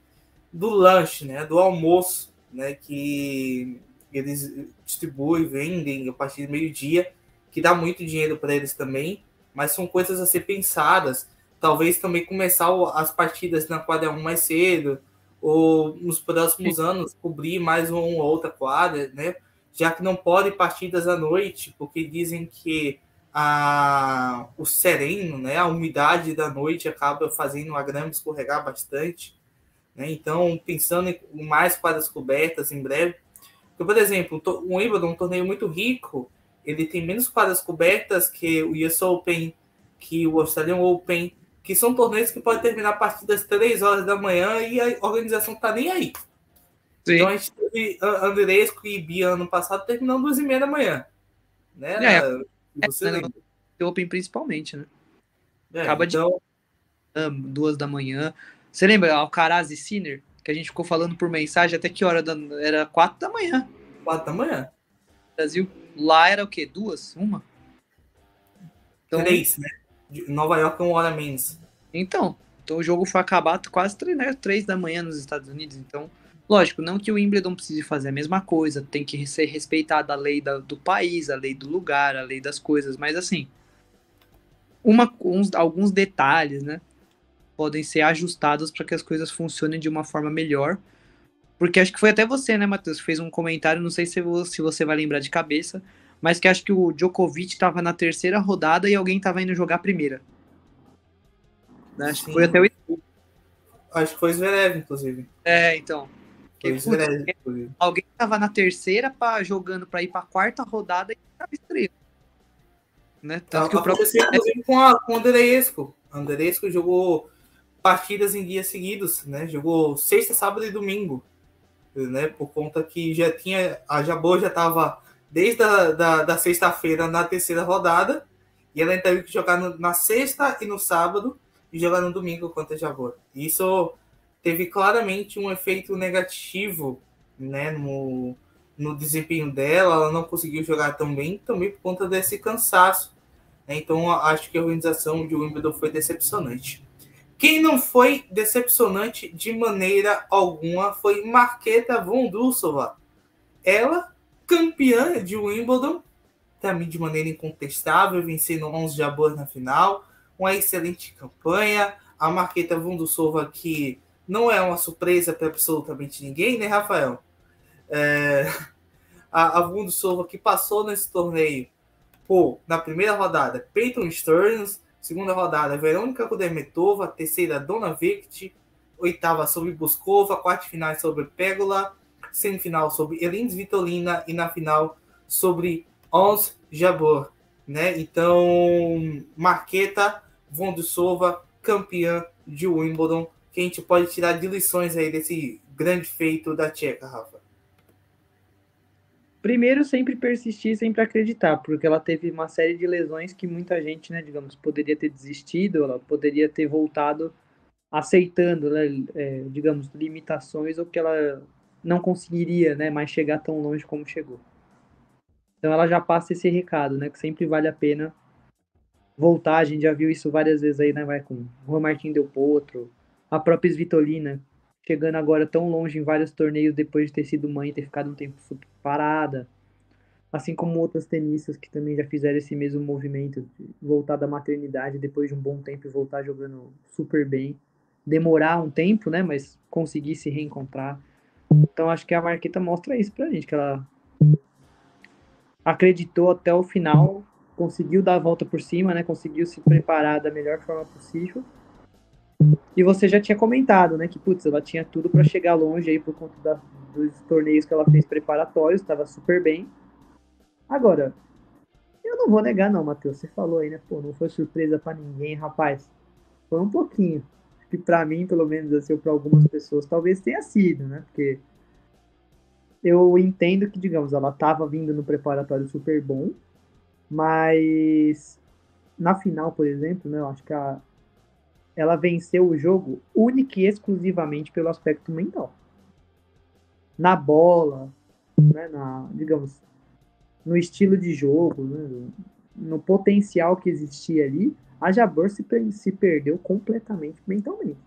do lanche, né, do almoço, né, que eles distribuem, vendem a partir do meio-dia, que dá muito dinheiro para eles também, mas são coisas a ser pensadas. Talvez também começar as partidas na quadra 1 mais cedo, ou nos próximos Sim. anos cobrir mais uma ou outra quadra, né? Já que não pode partidas à noite, porque dizem que a, o sereno, né, a umidade da noite acaba fazendo a grama escorregar bastante. Né? Então, pensando em mais quadras cobertas em breve. Porque, por exemplo, o Wimbledon é um torneio muito rico, ele tem menos quadras cobertas que o US Open, que o Australian Open, que são torneios que podem terminar a partir das 3 horas da manhã e a organização tá nem aí. Sim. Então a gente teve Andresco e Bia ano passado terminando duas e meia da manhã. Né? É. Você é, lembra? Open principalmente, né? É, Acaba então... de duas da manhã. Você lembra Alcaraz e Sinner? Que a gente ficou falando por mensagem até que hora? Da... Era quatro da manhã. Quatro da manhã. Brasil. Lá era o quê? Duas? Uma? Então... Três, né? Nova York é uma hora menos. Então, então o jogo foi acabar quase três, né, três da manhã nos Estados Unidos. Então, Lógico, não que o Wimbledon precise fazer a mesma coisa, tem que ser respeitada a lei da, do país, a lei do lugar, a lei das coisas, mas assim, uma, uns, alguns detalhes, né, podem ser ajustados para que as coisas funcionem de uma forma melhor. Porque acho que foi até você, né, Matheus, que fez um comentário, não sei se, se você vai lembrar de cabeça, mas que acho que o Djokovic estava na terceira rodada e alguém estava indo jogar a primeira. Acho que foi até o. Acho que foi o Zverev, inclusive. É, então. É, alguém tava na terceira pra, jogando para ir pra quarta rodada e tava estrela. Né? Tanto que o próprio... com, a, com o Andreesco. O jogou partidas em dias seguidos, né? Jogou sexta, sábado e domingo. Né? Por conta que já tinha. A Jabô já estava desde a da, da sexta-feira na terceira rodada. E ela teve que jogar no, na sexta e no sábado e jogar no domingo contra a Jabô. Isso teve claramente um efeito negativo né, no, no desempenho dela, ela não conseguiu jogar tão bem, também por conta desse cansaço. Né? Então, acho que a organização de Wimbledon foi decepcionante. Quem não foi decepcionante de maneira alguma foi Marqueta Vondrousova. Ela, campeã de Wimbledon, também de maneira incontestável, vencendo 11 jabos na final, uma excelente campanha. A Marqueta Vondrousova que não é uma surpresa para absolutamente ninguém, né, Rafael? É, a, a Silva que passou nesse torneio na primeira rodada, Peyton Stearns, segunda rodada, Verônica Kudermetova, terceira, Dona Vict, oitava sobre Buskova, quarta final sobre Pégola, semifinal sobre Elins Vitolina e na final sobre Ons Jabor, né? Então, Marqueta Vondusova, campeã de Wimbledon que a gente pode tirar de lições aí desse grande feito da Tcheca, Rafa? Primeiro, sempre persistir, sempre acreditar, porque ela teve uma série de lesões que muita gente, né, digamos, poderia ter desistido, ela poderia ter voltado aceitando, né, é, digamos, limitações ou que ela não conseguiria, né, mais chegar tão longe como chegou. Então ela já passa esse recado, né? Que sempre vale a pena voltar. A gente já viu isso várias vezes aí, né? Vai com o Juan Martín Del Potro, a própria Svitolina, chegando agora tão longe em vários torneios depois de ter sido mãe e ter ficado um tempo parada. Assim como outras tenistas que também já fizeram esse mesmo movimento, voltar da maternidade depois de um bom tempo e voltar jogando super bem. Demorar um tempo, né? Mas conseguir se reencontrar. Então acho que a Marqueta mostra isso pra gente, que ela acreditou até o final, conseguiu dar a volta por cima, né? Conseguiu se preparar da melhor forma possível. E você já tinha comentado, né, que putz, ela tinha tudo para chegar longe aí por conta da, dos torneios que ela fez preparatórios, estava super bem. Agora, eu não vou negar não, Matheus, você falou aí, né, pô, não foi surpresa para ninguém, rapaz. Foi um pouquinho. Que para mim, pelo menos assim, ou para algumas pessoas, talvez tenha sido, né? Porque eu entendo que, digamos, ela estava vindo no preparatório super bom, mas na final, por exemplo, né, eu acho que a, ela venceu o jogo única e exclusivamente pelo aspecto mental. Na bola, né, na, digamos, no estilo de jogo, né, no potencial que existia ali, a Jabor se, se perdeu completamente mentalmente.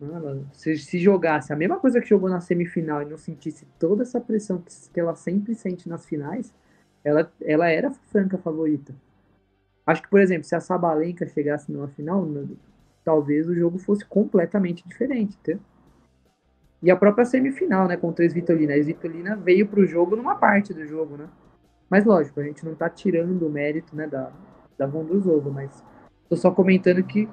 Ela, se, se jogasse a mesma coisa que jogou na semifinal e não sentisse toda essa pressão que, que ela sempre sente nas finais, ela, ela era franca favorita. Acho que, por exemplo, se a Sabalenka chegasse numa final, talvez o jogo fosse completamente diferente, tá? E a própria semifinal, né, contra a Svitolina. A Svitolina veio pro jogo numa parte do jogo, né? Mas lógico, a gente não tá tirando o mérito, né, da, da Vondrusova, mas tô só comentando que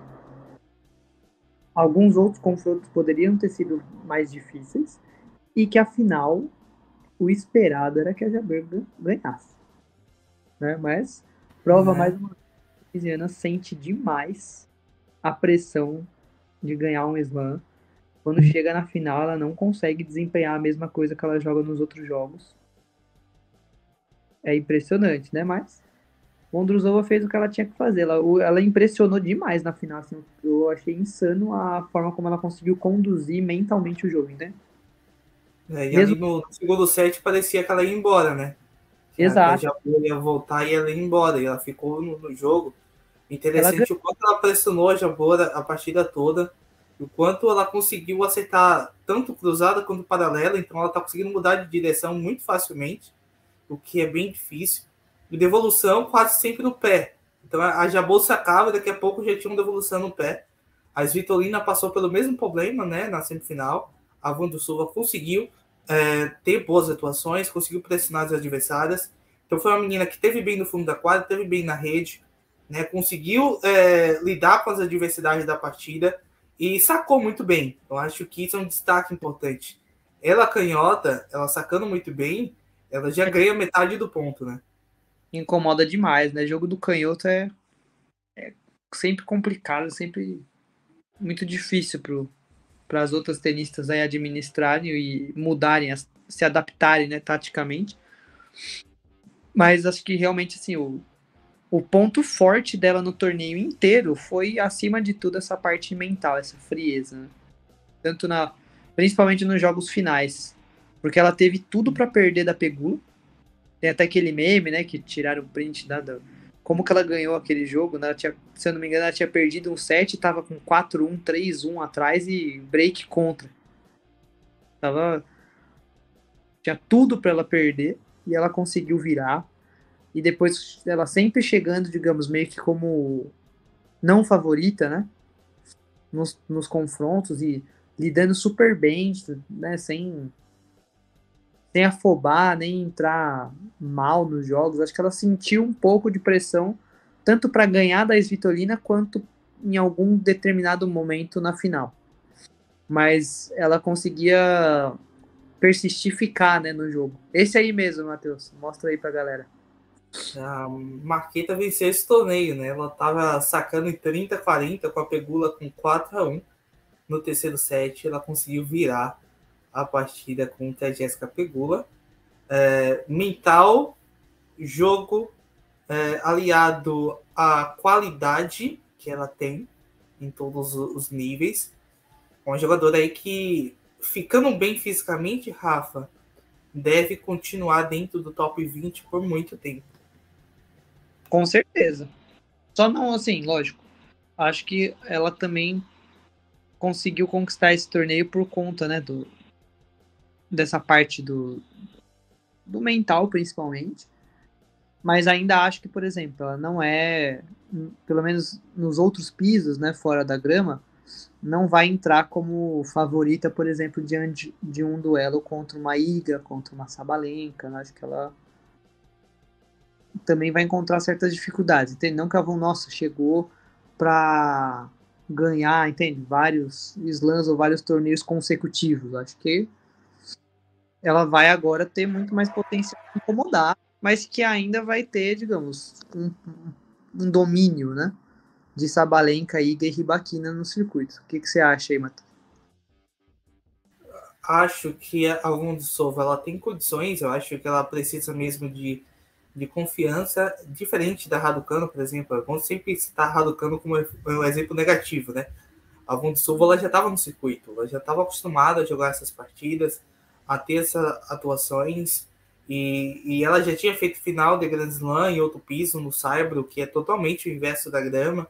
alguns outros confrontos poderiam ter sido mais difíceis e que afinal o esperado era que a Jabber ganhasse. Né? Mas prova é. mais uma Louisiana sente demais a pressão de ganhar um slam. Quando hum. chega na final, ela não consegue desempenhar a mesma coisa que ela joga nos outros jogos. É impressionante, né? Mas Vondruzova fez o que ela tinha que fazer. Ela, ela impressionou demais na final. Assim, eu achei insano a forma como ela conseguiu conduzir mentalmente o jogo, né? É, e Mesmo... ali no segundo set parecia que ela ia embora, né? Exato. Já ia voltar e ela ia embora. E ela ficou no, no jogo. Interessante ela... o quanto ela pressionou a Jabora a partida toda. O quanto ela conseguiu acertar tanto cruzada quanto paralela. Então ela está conseguindo mudar de direção muito facilmente. O que é bem difícil de devolução quase sempre no pé. Então a Jabô sacava, daqui a pouco já tinha uma devolução no pé. A Svitolina passou pelo mesmo problema né, na semifinal. A Wanda Silva conseguiu é, ter boas atuações, conseguiu pressionar as adversárias. Então foi uma menina que teve bem no fundo da quadra, teve bem na rede, né, conseguiu é, lidar com as adversidades da partida e sacou muito bem. Eu acho que isso é um destaque importante. Ela canhota, ela sacando muito bem, ela já ganha metade do ponto, né? incomoda demais, né? Jogo do canhoto é, é sempre complicado, sempre muito difícil para as outras tenistas aí administrarem e mudarem, se adaptarem, né, taticamente. Mas acho que realmente assim, o, o ponto forte dela no torneio inteiro foi acima de tudo essa parte mental, essa frieza, né? tanto na principalmente nos jogos finais, porque ela teve tudo para perder da Pegula tem até aquele meme, né, que tiraram o print da, da, como que ela ganhou aquele jogo, né? Ela tinha, se eu não me engano, ela tinha perdido um set, tava com 4-1, 3-1 atrás e break contra. Tava tinha tudo para ela perder e ela conseguiu virar. E depois ela sempre chegando, digamos, meio que como não favorita, né? Nos, nos confrontos e lidando super bem, né? Sem sem afobar, nem entrar mal nos jogos. Acho que ela sentiu um pouco de pressão, tanto para ganhar da Svitolina, quanto em algum determinado momento na final. Mas ela conseguia persistir ficar né, no jogo. Esse aí mesmo, Matheus. Mostra aí pra galera. A Marqueta venceu esse torneio, né? Ela tava sacando em 30 40 com a Pegula com 4 a 1 no terceiro set. Ela conseguiu virar a partida contra a Jéssica Pegula. É, mental, jogo é, aliado à qualidade que ela tem em todos os níveis. Uma jogadora aí que, ficando bem fisicamente, Rafa, deve continuar dentro do top 20 por muito tempo. Com certeza. Só não, assim, lógico. Acho que ela também conseguiu conquistar esse torneio por conta, né, do, dessa parte do, do mental, principalmente. Mas ainda acho que, por exemplo, ela não é, pelo menos nos outros pisos, né, fora da grama, não vai entrar como favorita, por exemplo, diante de um duelo contra uma Iga, contra uma Sabalenka. Né? Acho que ela também vai encontrar certas dificuldades. Entende? Não que ela vão, nossa, chegou para ganhar, entende? Vários slams ou vários torneios consecutivos. Acho que ela vai agora ter muito mais potencial de incomodar, mas que ainda vai ter, digamos, um, um domínio, né? De Sabalenka, e Ribaquina no circuito. O que, que você acha aí, Matheus? Acho que a Vondrousova ela tem condições, eu acho que ela precisa mesmo de, de confiança, diferente da Raducano, por exemplo. Vamos sempre citar a Raducano como um exemplo negativo, né? A Vondrousova ela já estava no circuito, ela já estava acostumada a jogar essas partidas, a ter essas atuações, e, e ela já tinha feito final de Grand Slam em outro piso, no Saibro, que é totalmente o inverso da grama.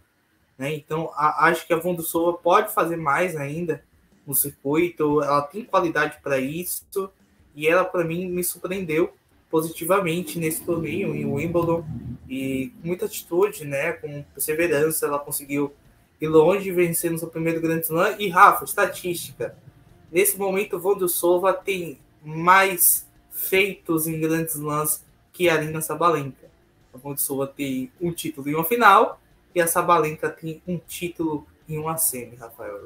Né? Então, a, acho que a Vondrousova pode fazer mais ainda no circuito, ela tem qualidade para isso, e ela, para mim, me surpreendeu positivamente nesse torneio em Wimbledon, e com muita atitude, né? com perseverança, ela conseguiu ir longe e vencer no seu primeiro Grand Slam. E, Rafa, estatística, nesse momento, Vondrousova tem mais feitos em grandes lãs que a Arina Sabalenka. A Vondrousova tem um título em uma final e a Sabalenka tem um título em uma semi, Rafael.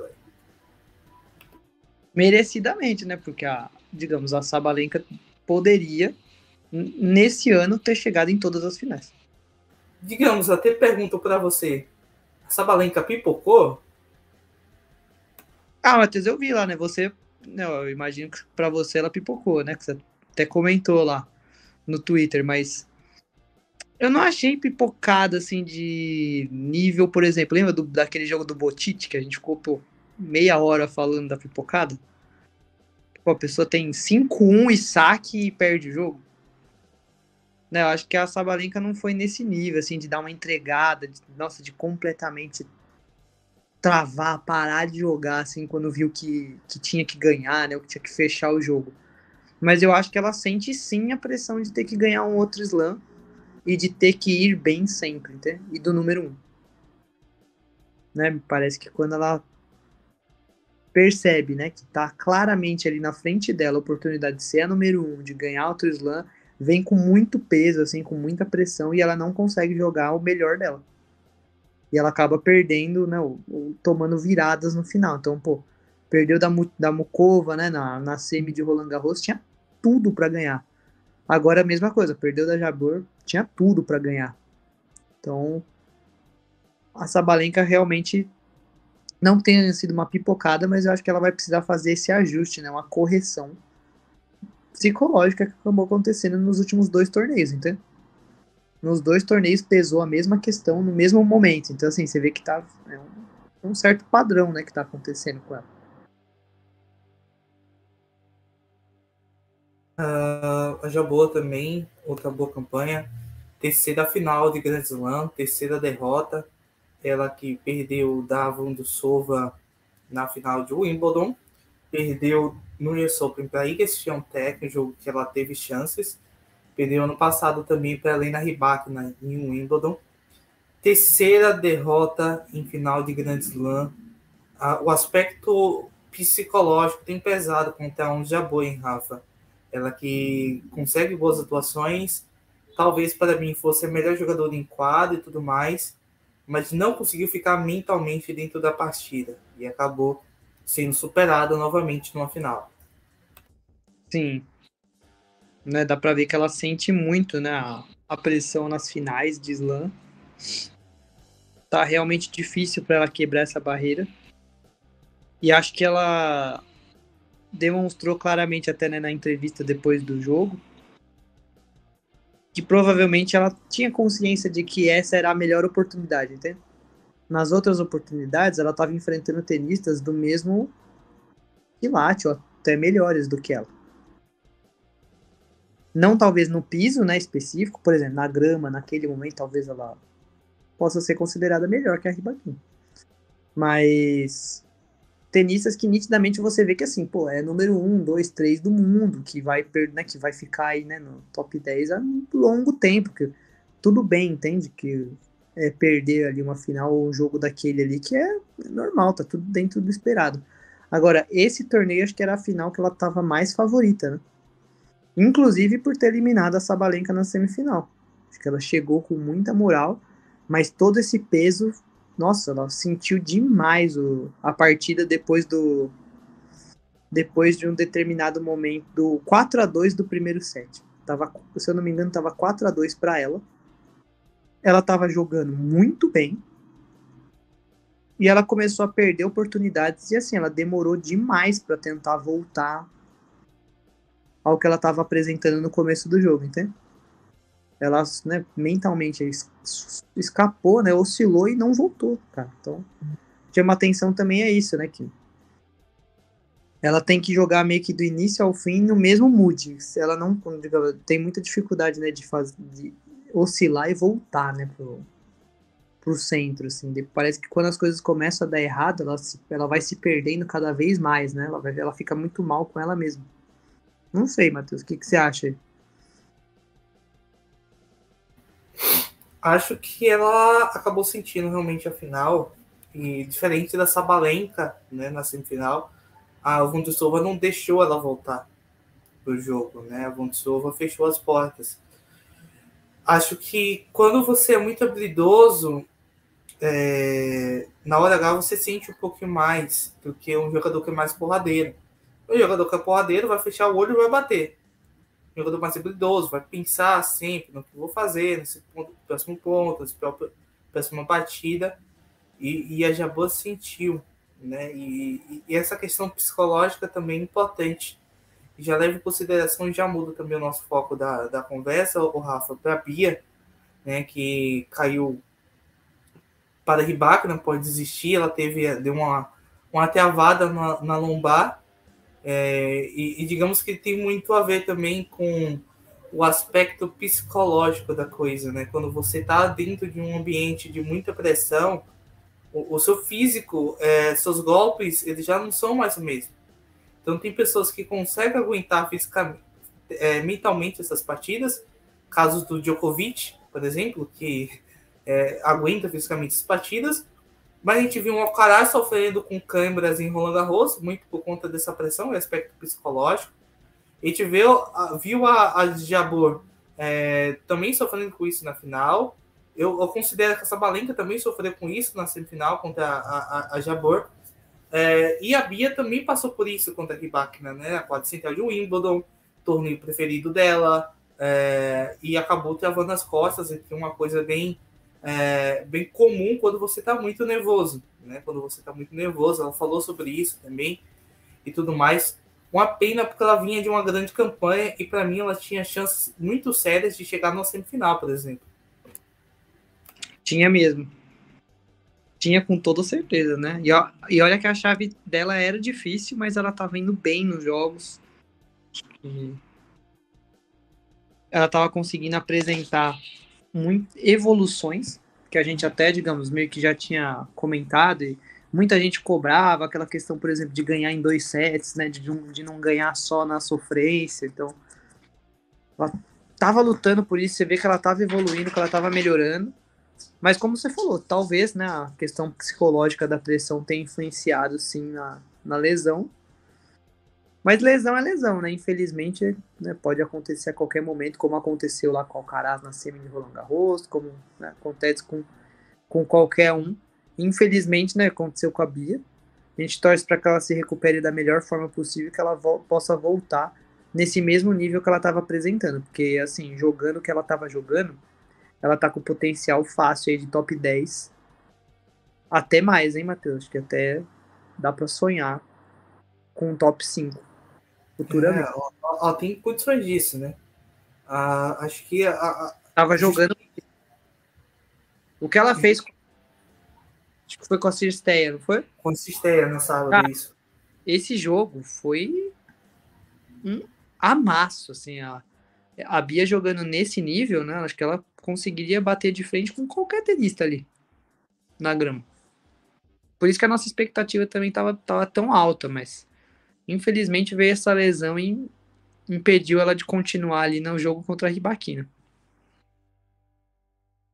Merecidamente, né? Porque a, digamos, a Sabalenka poderia nesse ano ter chegado em todas as finais. Digamos, até pergunto para você, a Sabalenka pipocou? Ah, Matheus, eu vi lá, né? Você, não, eu imagino que para você ela pipocou, né? Que você até comentou lá no Twitter, mas eu não achei pipocada assim de nível, por exemplo, lembra do, daquele jogo do Botite que a gente ficou pô, meia hora falando da pipocada? Pô, a pessoa tem 5-1 e saque e perde o jogo. Né, eu acho que a Sabalenka não foi nesse nível, assim, de dar uma entregada, de, nossa, de completamente travar, parar de jogar, assim, quando viu que, que tinha que ganhar, né, que tinha que fechar o jogo. Mas eu acho que ela sente sim a pressão de ter que ganhar um outro slam e de ter que ir bem sempre? E do número um. Né? Parece que quando ela percebe, né, que tá claramente ali na frente dela a oportunidade de ser a número um, de ganhar outro slam, vem com muito peso, assim, com muita pressão e ela não consegue jogar o melhor dela. E ela acaba perdendo, né, tomando viradas no final. Então, pô, Perdeu da, da Mukova, né? Na, na semi de Roland Garros, tinha tudo para ganhar. Agora a mesma coisa, perdeu da Jabur, tinha tudo para ganhar. Então, a Sabalenka realmente não tem sido uma pipocada, mas eu acho que ela vai precisar fazer esse ajuste, né? Uma correção psicológica que acabou acontecendo nos últimos dois torneios, entende? Nos dois torneios pesou a mesma questão no mesmo momento. Então, assim, você vê que tá é um, um certo padrão, né, que tá acontecendo com ela. Uh, a Jabboa também, outra boa campanha. Terceira final de Grand Slam, terceira derrota. Ela que perdeu da Sova na final de Wimbledon. Perdeu no US Open para Iga Swiatek, um jogo que ela teve chances. Perdeu ano passado também para Helena Rybakina em Wimbledon. Terceira derrota em final de Grand Slam. O aspecto psicológico tem pesado contra um Jabboa, hein, Rafa? ela que consegue boas atuações, talvez para mim fosse a melhor jogadora em quadro e tudo mais, mas não conseguiu ficar mentalmente dentro da partida e acabou sendo superada novamente numa final. Sim. Né, dá para ver que ela sente muito, né, a, pressão nas finais de slam. Tá realmente difícil para ela quebrar essa barreira. E acho que ela demonstrou claramente até né, na entrevista depois do jogo que provavelmente ela tinha consciência de que essa era a melhor oportunidade, entende? Nas outras oportunidades, ela estava enfrentando tenistas do mesmo quilate, ou até melhores do que ela. Não talvez no piso, né, específico, por exemplo, na grama, naquele momento, talvez ela possa ser considerada melhor que a Ribaquinha. Mas tenistas que nitidamente você vê que assim, pô, é número 1, 2, 3 do mundo, que vai, né, que vai ficar aí, né, no top 10 há um longo tempo, que tudo bem, entende? Que é, perder ali uma final ou um jogo daquele ali, que é normal, tá tudo dentro do esperado. Agora, esse torneio acho que era a final que ela tava mais favorita, né? Inclusive por ter eliminado a Sabalenka na semifinal. Acho que ela chegou com muita moral, mas todo esse peso, nossa, ela sentiu demais o, a partida depois do depois de um determinado momento do 4 a 2 do primeiro set. Tava, se eu não me engano, tava 4 a 2 para ela ela estava jogando muito bem e ela começou a perder oportunidades e assim ela demorou demais para tentar voltar ao que ela estava apresentando no começo do jogo, entende? Ela, né, mentalmente escapou, né, oscilou e não voltou, cara. Então, chama atenção também é isso, né, que ela tem que jogar meio que do início ao fim no mesmo mood. Ela não tem muita dificuldade, né, de fazer oscilar e voltar, né, pro, pro centro, assim. Parece que quando as coisas começam a dar errado, ela, se, ela vai se perdendo cada vez mais, né? Ela, ela fica muito mal com ela mesma. Não sei, Matheus, o que, que você acha? Acho que ela acabou sentindo realmente a final, e diferente da Sabalenka, né, na semifinal, a Vondrousova não deixou ela voltar pro jogo, né? A Vondrousova fechou as portas acho que quando você é muito habilidoso, é, na hora H você sente um pouquinho mais do que um jogador que é mais porradeiro. O jogador que é porradeiro vai fechar o olho e vai bater. O jogador mais habilidoso vai pensar sempre no que vou fazer, nesse ponto, próximo ponto, nessa próxima batida. E, e a Jabô sentiu. Né? E, e, essa questão psicológica também é importante já leva em consideração, já muda também o nosso foco da, da conversa, o Rafa, para a Bia, né, que caiu para Ribac, não pode desistir, ela teve, deu uma, uma travada na, na lombar, é, e, e, digamos que tem muito a ver também com o aspecto psicológico da coisa, né? Quando você está dentro de um ambiente de muita pressão, o, o seu físico, é, seus golpes, eles já não são mais o mesmo. Então, tem pessoas que conseguem aguentar fisicamente, é, mentalmente essas partidas, casos do Djokovic, por exemplo, que é, aguenta fisicamente essas partidas, mas a gente viu um Alcaraz sofrendo com câimbras em Roland Garros, muito por conta dessa pressão e aspecto psicológico. A gente viu, viu a, a Jabor é, também sofrendo com isso na final. Eu, eu, considero que essa Balenca também sofreu com isso na semifinal contra a, a, a Jabor. É, e a Bia também passou por isso contra a Ribakina, né? A quadra central de Wimbledon, torneio preferido dela, é, e acabou travando as costas, é uma coisa bem, é, bem comum quando você está muito nervoso, né? Quando você está muito nervoso, ela falou sobre isso também e tudo mais. Uma pena porque ela vinha de uma grande campanha e para mim ela tinha chances muito sérias de chegar na semifinal, por exemplo. Tinha mesmo. Tinha com toda certeza, né? E, e olha que a chave dela era difícil, mas ela tava indo bem nos jogos. E ela tava conseguindo apresentar muito, evoluções, que a gente até, digamos, meio que já tinha comentado, e muita gente cobrava aquela questão, por exemplo, de ganhar em dois sets, né? De, de não ganhar só na sofrência. Então, ela tava lutando por isso, você vê que ela tava evoluindo, que ela tava melhorando. Mas como você falou, talvez né, a questão psicológica da pressão tenha influenciado sim na, na lesão. Mas lesão é lesão, né? Infelizmente, né, pode acontecer a qualquer momento, como aconteceu lá com o Alcaraz na semi de Roland Garros, como né, acontece com, com qualquer um. Infelizmente, né, aconteceu com a Bia. A gente torce para que ela se recupere da melhor forma possível, que ela vo possa voltar nesse mesmo nível que ela estava apresentando, porque assim, jogando o que ela estava jogando, ela tá com potencial fácil aí de top 10. Até mais, hein, Matheus? Que até dá para sonhar com um top 5 futuramente. É, ela, ela, tem condições disso, né? Ah, acho que. A, a, Tava jogando. O que ela fez. Acho que foi com a Cirsteia, não foi? Com a Cirsteia no sábado, ah, isso. Esse jogo foi um amasso, assim. A, a Bia jogando nesse nível, né? Acho que ela conseguiria bater de frente com qualquer tenista ali na grama. Por isso que a nossa expectativa também estava tava tão alta, mas infelizmente veio essa lesão e impediu ela de continuar ali no jogo contra a Ribaquina.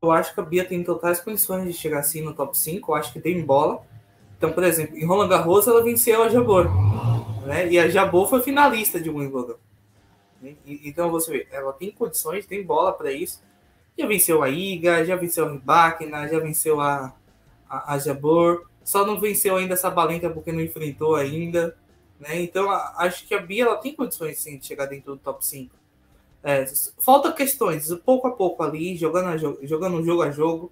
Eu acho que a Bia tem totais condições de chegar assim no top 5. Eu acho que tem bola. Então, por exemplo, em Roland Garros ela venceu a Jabor. Né? E a Jabor foi finalista de Wimbledon. Então você vê, ela tem condições, tem bola para isso. Já venceu a Iga, já venceu a Ribakina, já venceu a, a, a Jabor. Só não venceu ainda essa Balenca porque não enfrentou ainda. Né? Então acho que a Bia ela tem condições sim, de chegar dentro do top 5. É, falta questões, pouco a pouco ali, jogando, jogando jogo a jogo.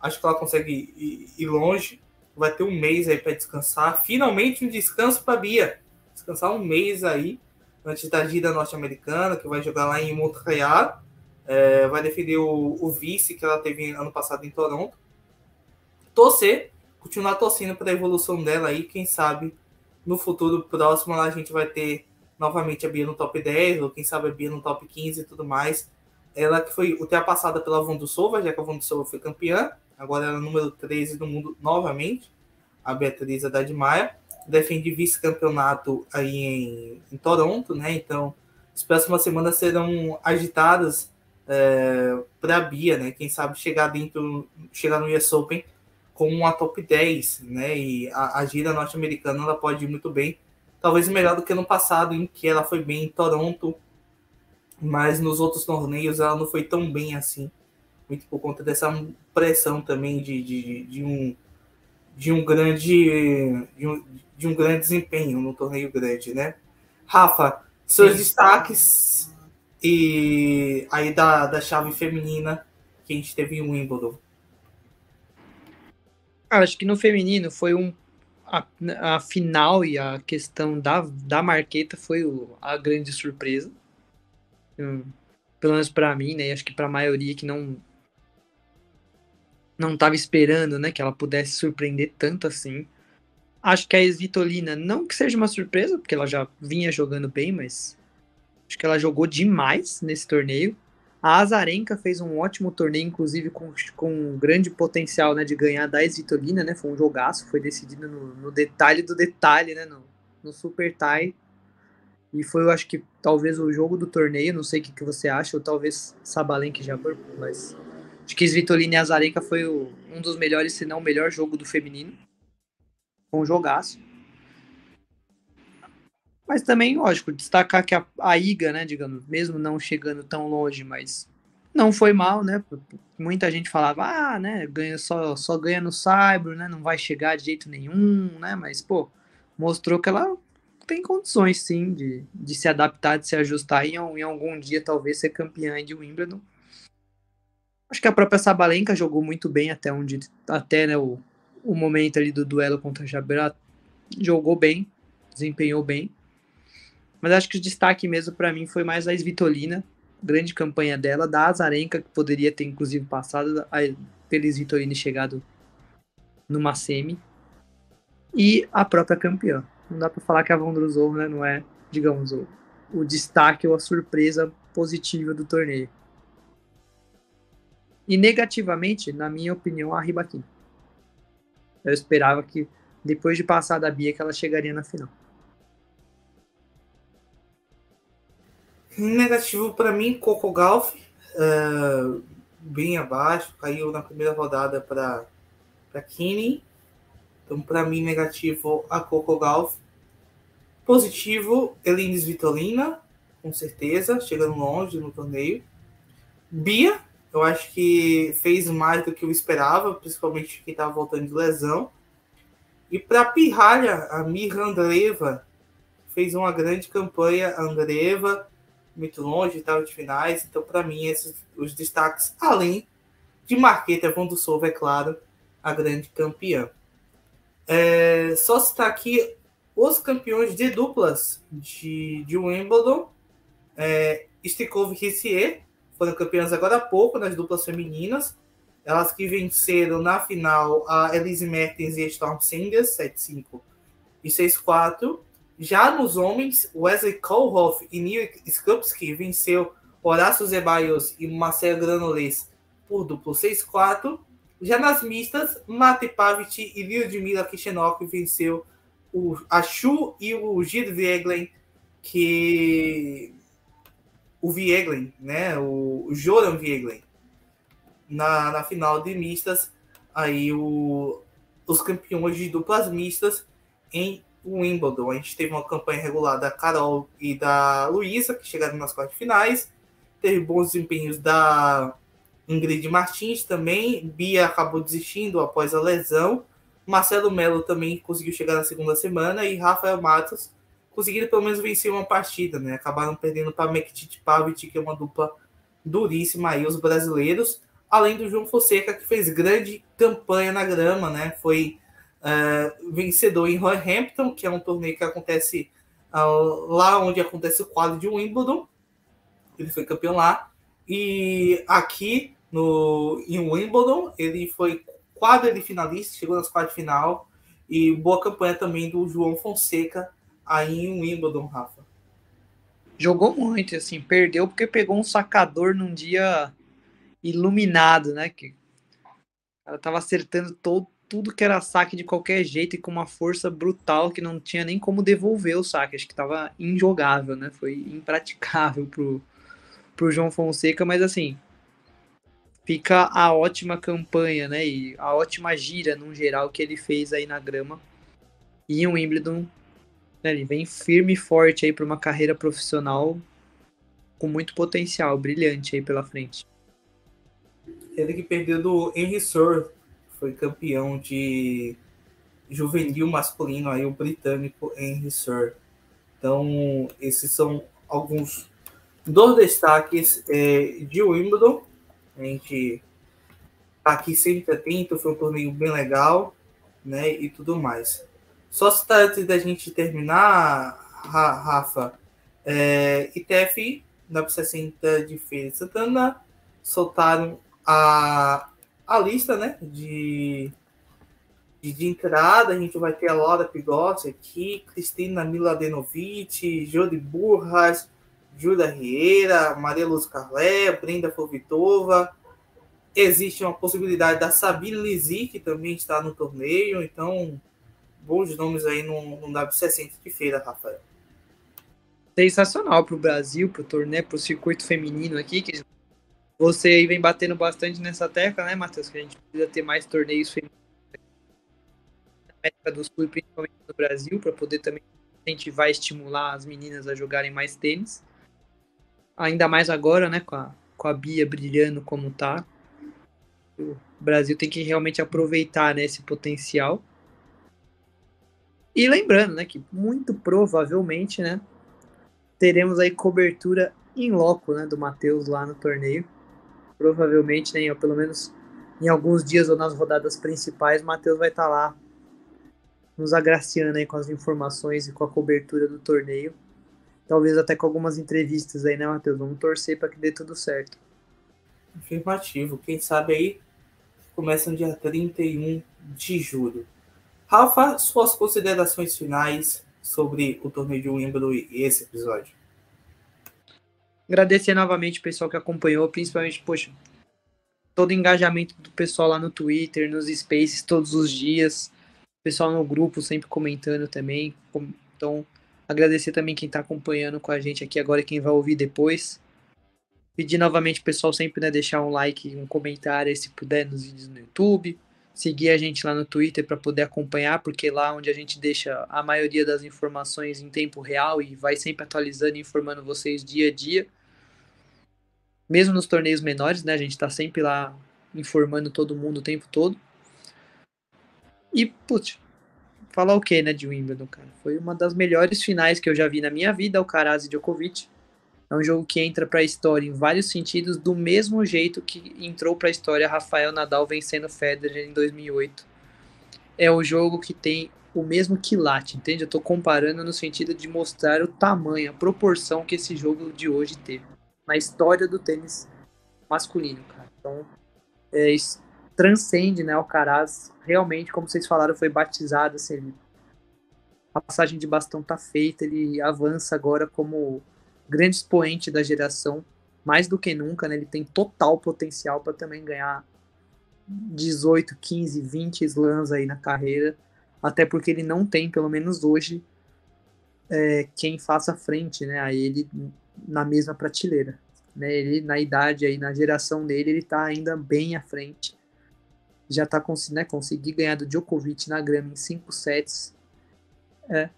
Acho que ela consegue ir, ir longe. Vai ter um mês aí para descansar. Finalmente um descanso para Bia. Descansar um mês aí antes da gira norte-americana, que vai jogar lá em Montreal. É, vai defender o, o, vice que ela teve ano passado em Toronto. Torcer, continuar torcendo para a evolução dela aí. Quem sabe no futuro próximo a gente vai ter novamente a Bia no top 10, ou quem sabe a Bia no top 15 e tudo mais. Ela que foi ultrapassada pela Vondusova, já que a Vondusova foi campeã, agora ela é número 13 do mundo novamente, a Beatriz Haddad Maia defende vice-campeonato aí em, em, Toronto, né? Então, as próximas semanas serão agitadas é, para a Bia, né? Quem sabe chegar dentro, chegar no US Open com uma top 10, né? E a, a gira norte-americana ela pode ir muito bem, talvez melhor do que no passado, em que ela foi bem em Toronto, mas nos outros torneios ela não foi tão bem assim, muito por conta dessa pressão também de, de, de um de um grande de um, de um grande desempenho no torneio grande, né? Rafa, seus Sim. destaques e aí da, da chave feminina que a gente teve em Wimbledon. acho que no feminino foi um a, a final e a questão da, da Marqueta foi o, a grande surpresa. Um, pelo menos para mim, né? Acho que para a maioria que não não estava esperando, né, que ela pudesse surpreender tanto assim. Acho que a Esvitolina, não que seja uma surpresa, porque ela já vinha jogando bem, mas acho que ela jogou demais nesse torneio. A Azarenka fez um ótimo torneio, inclusive com, com um grande potencial né, de ganhar da Esvitolina, né? Foi um jogaço, foi decidido no, no detalhe do detalhe, né? No, no super tie. E foi, eu acho que, talvez o jogo do torneio, não sei o que, que você acha, ou talvez Sabalenka já, mas acho que Svitolina e Azarenka foi o, um dos melhores, se não o melhor jogo do feminino um jogaço. Mas também, lógico, destacar que a, a Iga, né, digamos, mesmo não chegando tão longe, mas não foi mal, né? Muita gente falava, ah, né, ganha só, só ganha no Cyber, né? Não vai chegar de jeito nenhum, né? Mas, pô, mostrou que ela tem condições, sim, de, de se adaptar, de se ajustar e em, algum dia talvez ser campeã de Wimbledon. Acho que a própria Sabalenka jogou muito bem até onde até né, o, o momento ali do duelo contra a Jabra jogou bem, desempenhou bem. Mas acho que o destaque mesmo para mim foi mais a Svitolina, grande campanha dela, da Azarenka, que poderia ter inclusive passado pela Svitolina e chegado numa semi. E a própria campeã. Não dá para falar que a Vondrusova né, não é, digamos, o, o destaque ou a surpresa positiva do torneio. E negativamente, na minha opinião, a Ribaquinha. Eu esperava que depois de passar da Bia que ela chegaria na final. Negativo para mim, Coco Golf, uh, bem abaixo, caiu na primeira rodada para Kine. Então, para mim, negativo a Coco Golf. Positivo, Elines Vitolina, com certeza, chegando longe no torneio. Bia, eu acho que fez mais do que eu esperava, principalmente quem estava voltando de lesão. E para Pirralha, a Mirra Andreva fez uma grande campanha. A Andreva, muito longe, estava de finais. Então, para mim, esses os destaques, além de Marqueta Von do Souza, é claro, a grande campeã. É, só citar aqui os campeões de duplas de, de Wimbledon. É, Stikov Rissier, foram campeãs agora há pouco nas duplas femininas. Elas que venceram na final a Elise Mertens e Storm Singers, 7-5 e 6-4. Já nos homens, Wesley Kohlhoff e Neil Skupski venceu Horácio Zeballos e Marcelo Granoles por duplo 6-4. Já nas mistas, Mate Pavic e Lyudmila Kishenok venceu o, a Chu e o Gir Vieglen, que o Vieglen, né, o Joran Vieglen, na, na final de mistas, aí o, os campeões de duplas mistas em Wimbledon. A gente teve uma campanha regular da Carol e da Luísa, que chegaram nas quartas finais. Teve bons desempenhos da Ingrid Martins também. Bia acabou desistindo após a lesão. Marcelo Melo também conseguiu chegar na segunda semana. E Rafael Matos conseguiram pelo menos vencer uma partida, né? Acabaram perdendo para Mektit Pavic, que é uma dupla duríssima aí, os brasileiros. Além do João Fonseca, que fez grande campanha na grama, né? Foi uh, vencedor em Roehampton, que é um torneio que acontece uh, lá onde acontece o quadro de Wimbledon. Ele foi campeão lá. E aqui no, em Wimbledon, ele foi quadro de finalista, chegou nas quartas de final. E boa campanha também do João Fonseca aí em Wimbledon, Rafa. Jogou muito, assim, perdeu porque pegou um sacador num dia iluminado, né? Que ela tava acertando todo, tudo que era saque de qualquer jeito e com uma força brutal que não tinha nem como devolver o saque. Acho que estava injogável, né? Foi impraticável pro, pro João Fonseca, mas assim, fica a ótima campanha, né? E a ótima gira, no geral, que ele fez aí na grama. E o Wimbledon, né, ele vem firme e forte aí para uma carreira profissional com muito potencial, brilhante aí pela frente. Ele que perdeu do Henry Sor foi campeão de juvenil masculino, aí o britânico Henry Sir. Então, esses são alguns dos destaques é, de Wimbledon. A gente tá aqui sempre atento, foi um torneio bem legal, né? E tudo mais. Só se tá antes da gente terminar, Rafa, é, ITF na 60 de Feira de Santana soltaram a a lista né, de, de, de, entrada. A gente vai ter a Laura Pigossi aqui, Cristina Miladenovic, Jodi Burras, Júlia Rieira, Maria Luz Carlé, Brenda Fovitova. Existe uma possibilidade da Sabine Lisi, que também está no torneio. Então, bons nomes aí no, no W60 de feira, Rafael. Sensacional para o Brasil, para o torneio, para o circuito feminino aqui, que você aí vem batendo bastante nessa tecla, né, Matheus? Que a gente precisa ter mais torneios femininos na América do Sul e principalmente no Brasil, para poder também incentivar e estimular as meninas a jogarem mais tênis. Ainda mais agora, né, com a, com a Bia brilhando como tá. O Brasil tem que realmente aproveitar né, esse potencial. E lembrando, né, que muito provavelmente, né, teremos aí cobertura em loco, né, do Matheus lá no torneio provavelmente, né, pelo menos em alguns dias ou nas rodadas principais, o Matheus vai estar tá lá nos agraciando aí com as informações e com a cobertura do torneio. Talvez até com algumas entrevistas aí, né, Matheus? Vamos torcer para que dê tudo certo. Afirmativo. Quem sabe aí começa no dia 31 de julho. Rafa, suas considerações finais sobre o torneio de Wimbledon e esse episódio. Agradecer novamente o pessoal que acompanhou, principalmente, poxa, todo o engajamento do pessoal lá no Twitter, nos Spaces todos os dias, o pessoal no grupo sempre comentando também. Então, agradecer também quem está acompanhando com a gente aqui agora, quem vai ouvir depois. Pedir novamente pessoal sempre né, deixar um like, um comentário, se puder, nos vídeos no YouTube. Seguir a gente lá no Twitter para poder acompanhar, porque lá onde a gente deixa a maioria das informações em tempo real e vai sempre atualizando e informando vocês dia a dia mesmo nos torneios menores, né? A gente tá sempre lá informando todo mundo o tempo todo. E, putz, falar o que, né, de Wimbledon, cara? Foi uma das melhores finais que eu já vi na minha vida, o Karaz e Djokovic. É um jogo que entra para a história em vários sentidos, do mesmo jeito que entrou para a história Rafael Nadal vencendo Federer em 2008. É o jogo que tem o mesmo quilate, entende? Eu tô comparando no sentido de mostrar o tamanho, a proporção que esse jogo de hoje teve na história do tênis masculino, cara. Então, é, isso transcende, né, o Caraz. Realmente, como vocês falaram, foi batizado, assim, a passagem de bastão tá feita, ele avança agora como grande expoente da geração mais do que nunca, né? Ele tem total potencial para também ganhar 18, 15, 20 slams aí na carreira, até porque ele não tem, pelo menos hoje, é, quem faça frente, né, a ele na mesma prateleira. Né? Ele, na idade aí, na geração dele, ele tá ainda bem à frente. Já tá conseguindo né, conseguir ganhar do Djokovic na grama em 5 sets. É,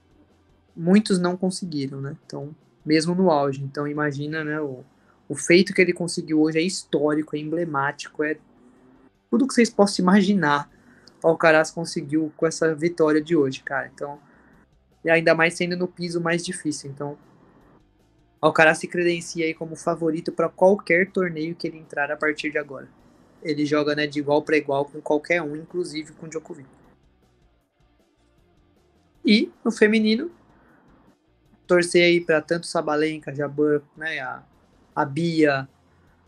muitos não conseguiram, né? Então, mesmo no auge. Então, imagina, né, o, o feito que ele conseguiu hoje é histórico, é emblemático, é tudo que vocês possam imaginar o Alcaraz conseguiu com essa vitória de hoje, cara. Então, e ainda mais sendo no piso mais difícil. Então, Alcaraz se credencia aí como favorito para qualquer torneio que ele entrar a partir de agora. Ele joga né, de igual para igual com qualquer um, inclusive com Djokovic. E no feminino, torcer aí para tanto Sabalenka, Jabur, né, a, a Bia,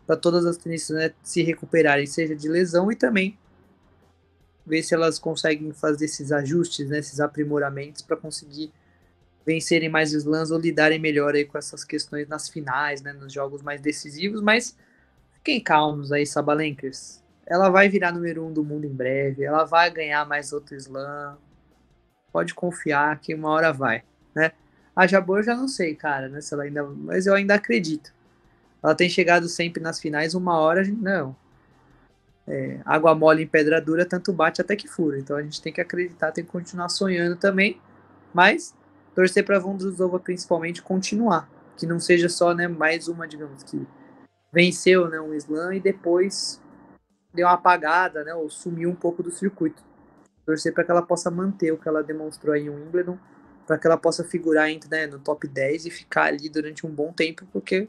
para todas as tenistas né, se recuperarem, seja de lesão e também ver se elas conseguem fazer esses ajustes, né, esses aprimoramentos para conseguir vencerem mais slams ou lidarem melhor aí com essas questões nas finais, né, nos jogos mais decisivos, mas fiquem calmos aí, Sabalenkers. Ela vai virar número um do mundo em breve, ela vai ganhar mais outro slam. Pode confiar que uma hora vai, né? A Jabor já não sei, cara, né, se ela ainda, mas eu ainda acredito. Ela tem chegado sempre nas finais, uma hora, não, é, água mole em pedra dura, tanto bate até que fura. Então a gente tem que acreditar, tem que continuar sonhando também, mas torcer para a Vondrusova principalmente continuar, que não seja só né, mais uma, digamos que venceu né, um slam e depois deu uma apagada, né, ou sumiu um pouco do circuito. Torcer para que ela possa manter o que ela demonstrou em Wimbledon, para que ela possa figurar entre, né, no top 10 e ficar ali durante um bom tempo, porque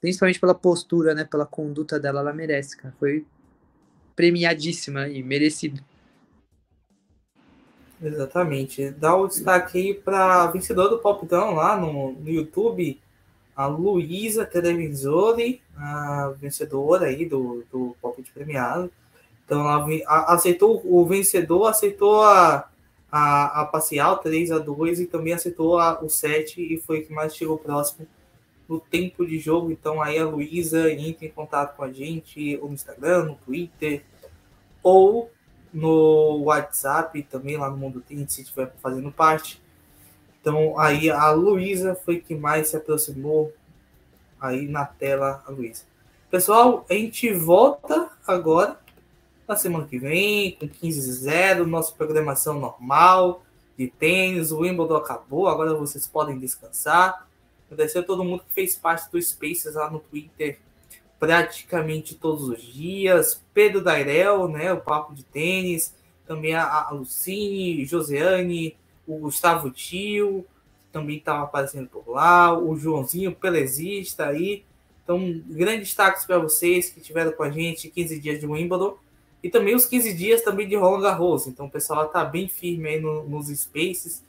principalmente pela postura, né, pela conduta dela, ela merece, cara. Foi premiadíssima e merecida. Exatamente. Dá o destaque aí para a vencedora do Popdown lá no, no YouTube, a Luísa Televisori, a vencedora aí do, do de Premiado. Então ela aceitou o vencedor, aceitou a, a, a parcial 3 a 2 e também aceitou a, o 7 e foi que mais chegou próximo no tempo de jogo. Então aí a Luísa entra em contato com a gente no Instagram, no Twitter ou no WhatsApp também lá no Mundo Tem, se estiver fazendo parte. Então aí a Luísa foi que mais se aproximou aí na tela a Luísa. Pessoal, a gente volta agora na semana que vem com 15-0, nossa programação normal de tênis, o Wimbledon acabou, agora vocês podem descansar. Agradecer a todo mundo que fez parte do Spaces lá no Twitter praticamente todos os dias. Pedro Dairel, né, o Papo de Tênis. Também a, a Lucine, Josiane, o Gustavo Tio, também estava aparecendo por lá. O Joãozinho Pelezista aí. Então, grandes destaques para vocês que tiveram com a gente 15 dias de Wimbledon. E também os 15 dias também de Roland Garros. Então, o pessoal está bem firme aí no, nos spaces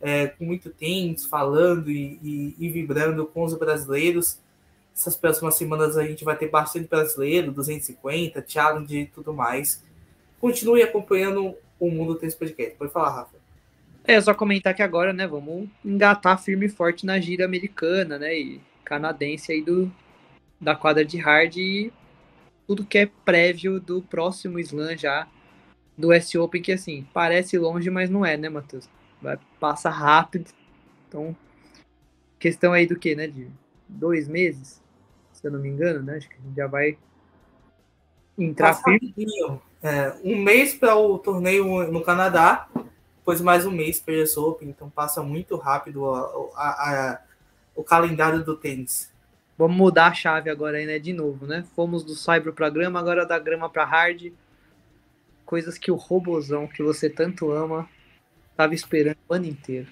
é, com muito tênis, falando e, e, e, vibrando com os brasileiros. Essas próximas semanas a gente vai ter bastante brasileiro, 250, challenge e tudo mais. Continue acompanhando o Mundo Tênis Podcast. Pode falar, Rafa. É, só comentar que agora, né, vamos engatar firme e forte na gira americana, né, e canadense aí do, da quadra de hard e tudo que é prévio do próximo slam já do S Open, que assim, parece longe, mas não é, né, Matheus? vai passa rápido. Então, questão aí do que, né? De dois meses, se eu não me engano, né? Acho que a gente já vai entrar firme. É, um mês para o torneio no Canadá, depois mais um mês para o Open, então passa muito rápido a, a, a, o calendário do tênis. Vamos mudar a chave agora né? De novo, né? Fomos do cyber para grama, agora da grama para hard. Coisas que o robozão que você tanto ama Tava esperando o ano inteiro.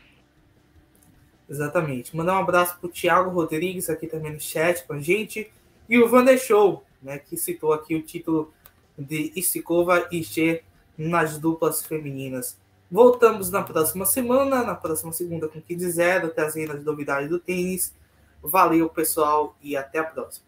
Exatamente. Mandar um abraço pro Thiago Rodrigues aqui também no chat com a gente. E o Vander Show, né, que citou aqui o título de Istikova e Che nas duplas femininas. Voltamos na próxima semana, na próxima segunda com 15 0, trazendo as novidades do tênis. Valeu, pessoal, e até a próxima.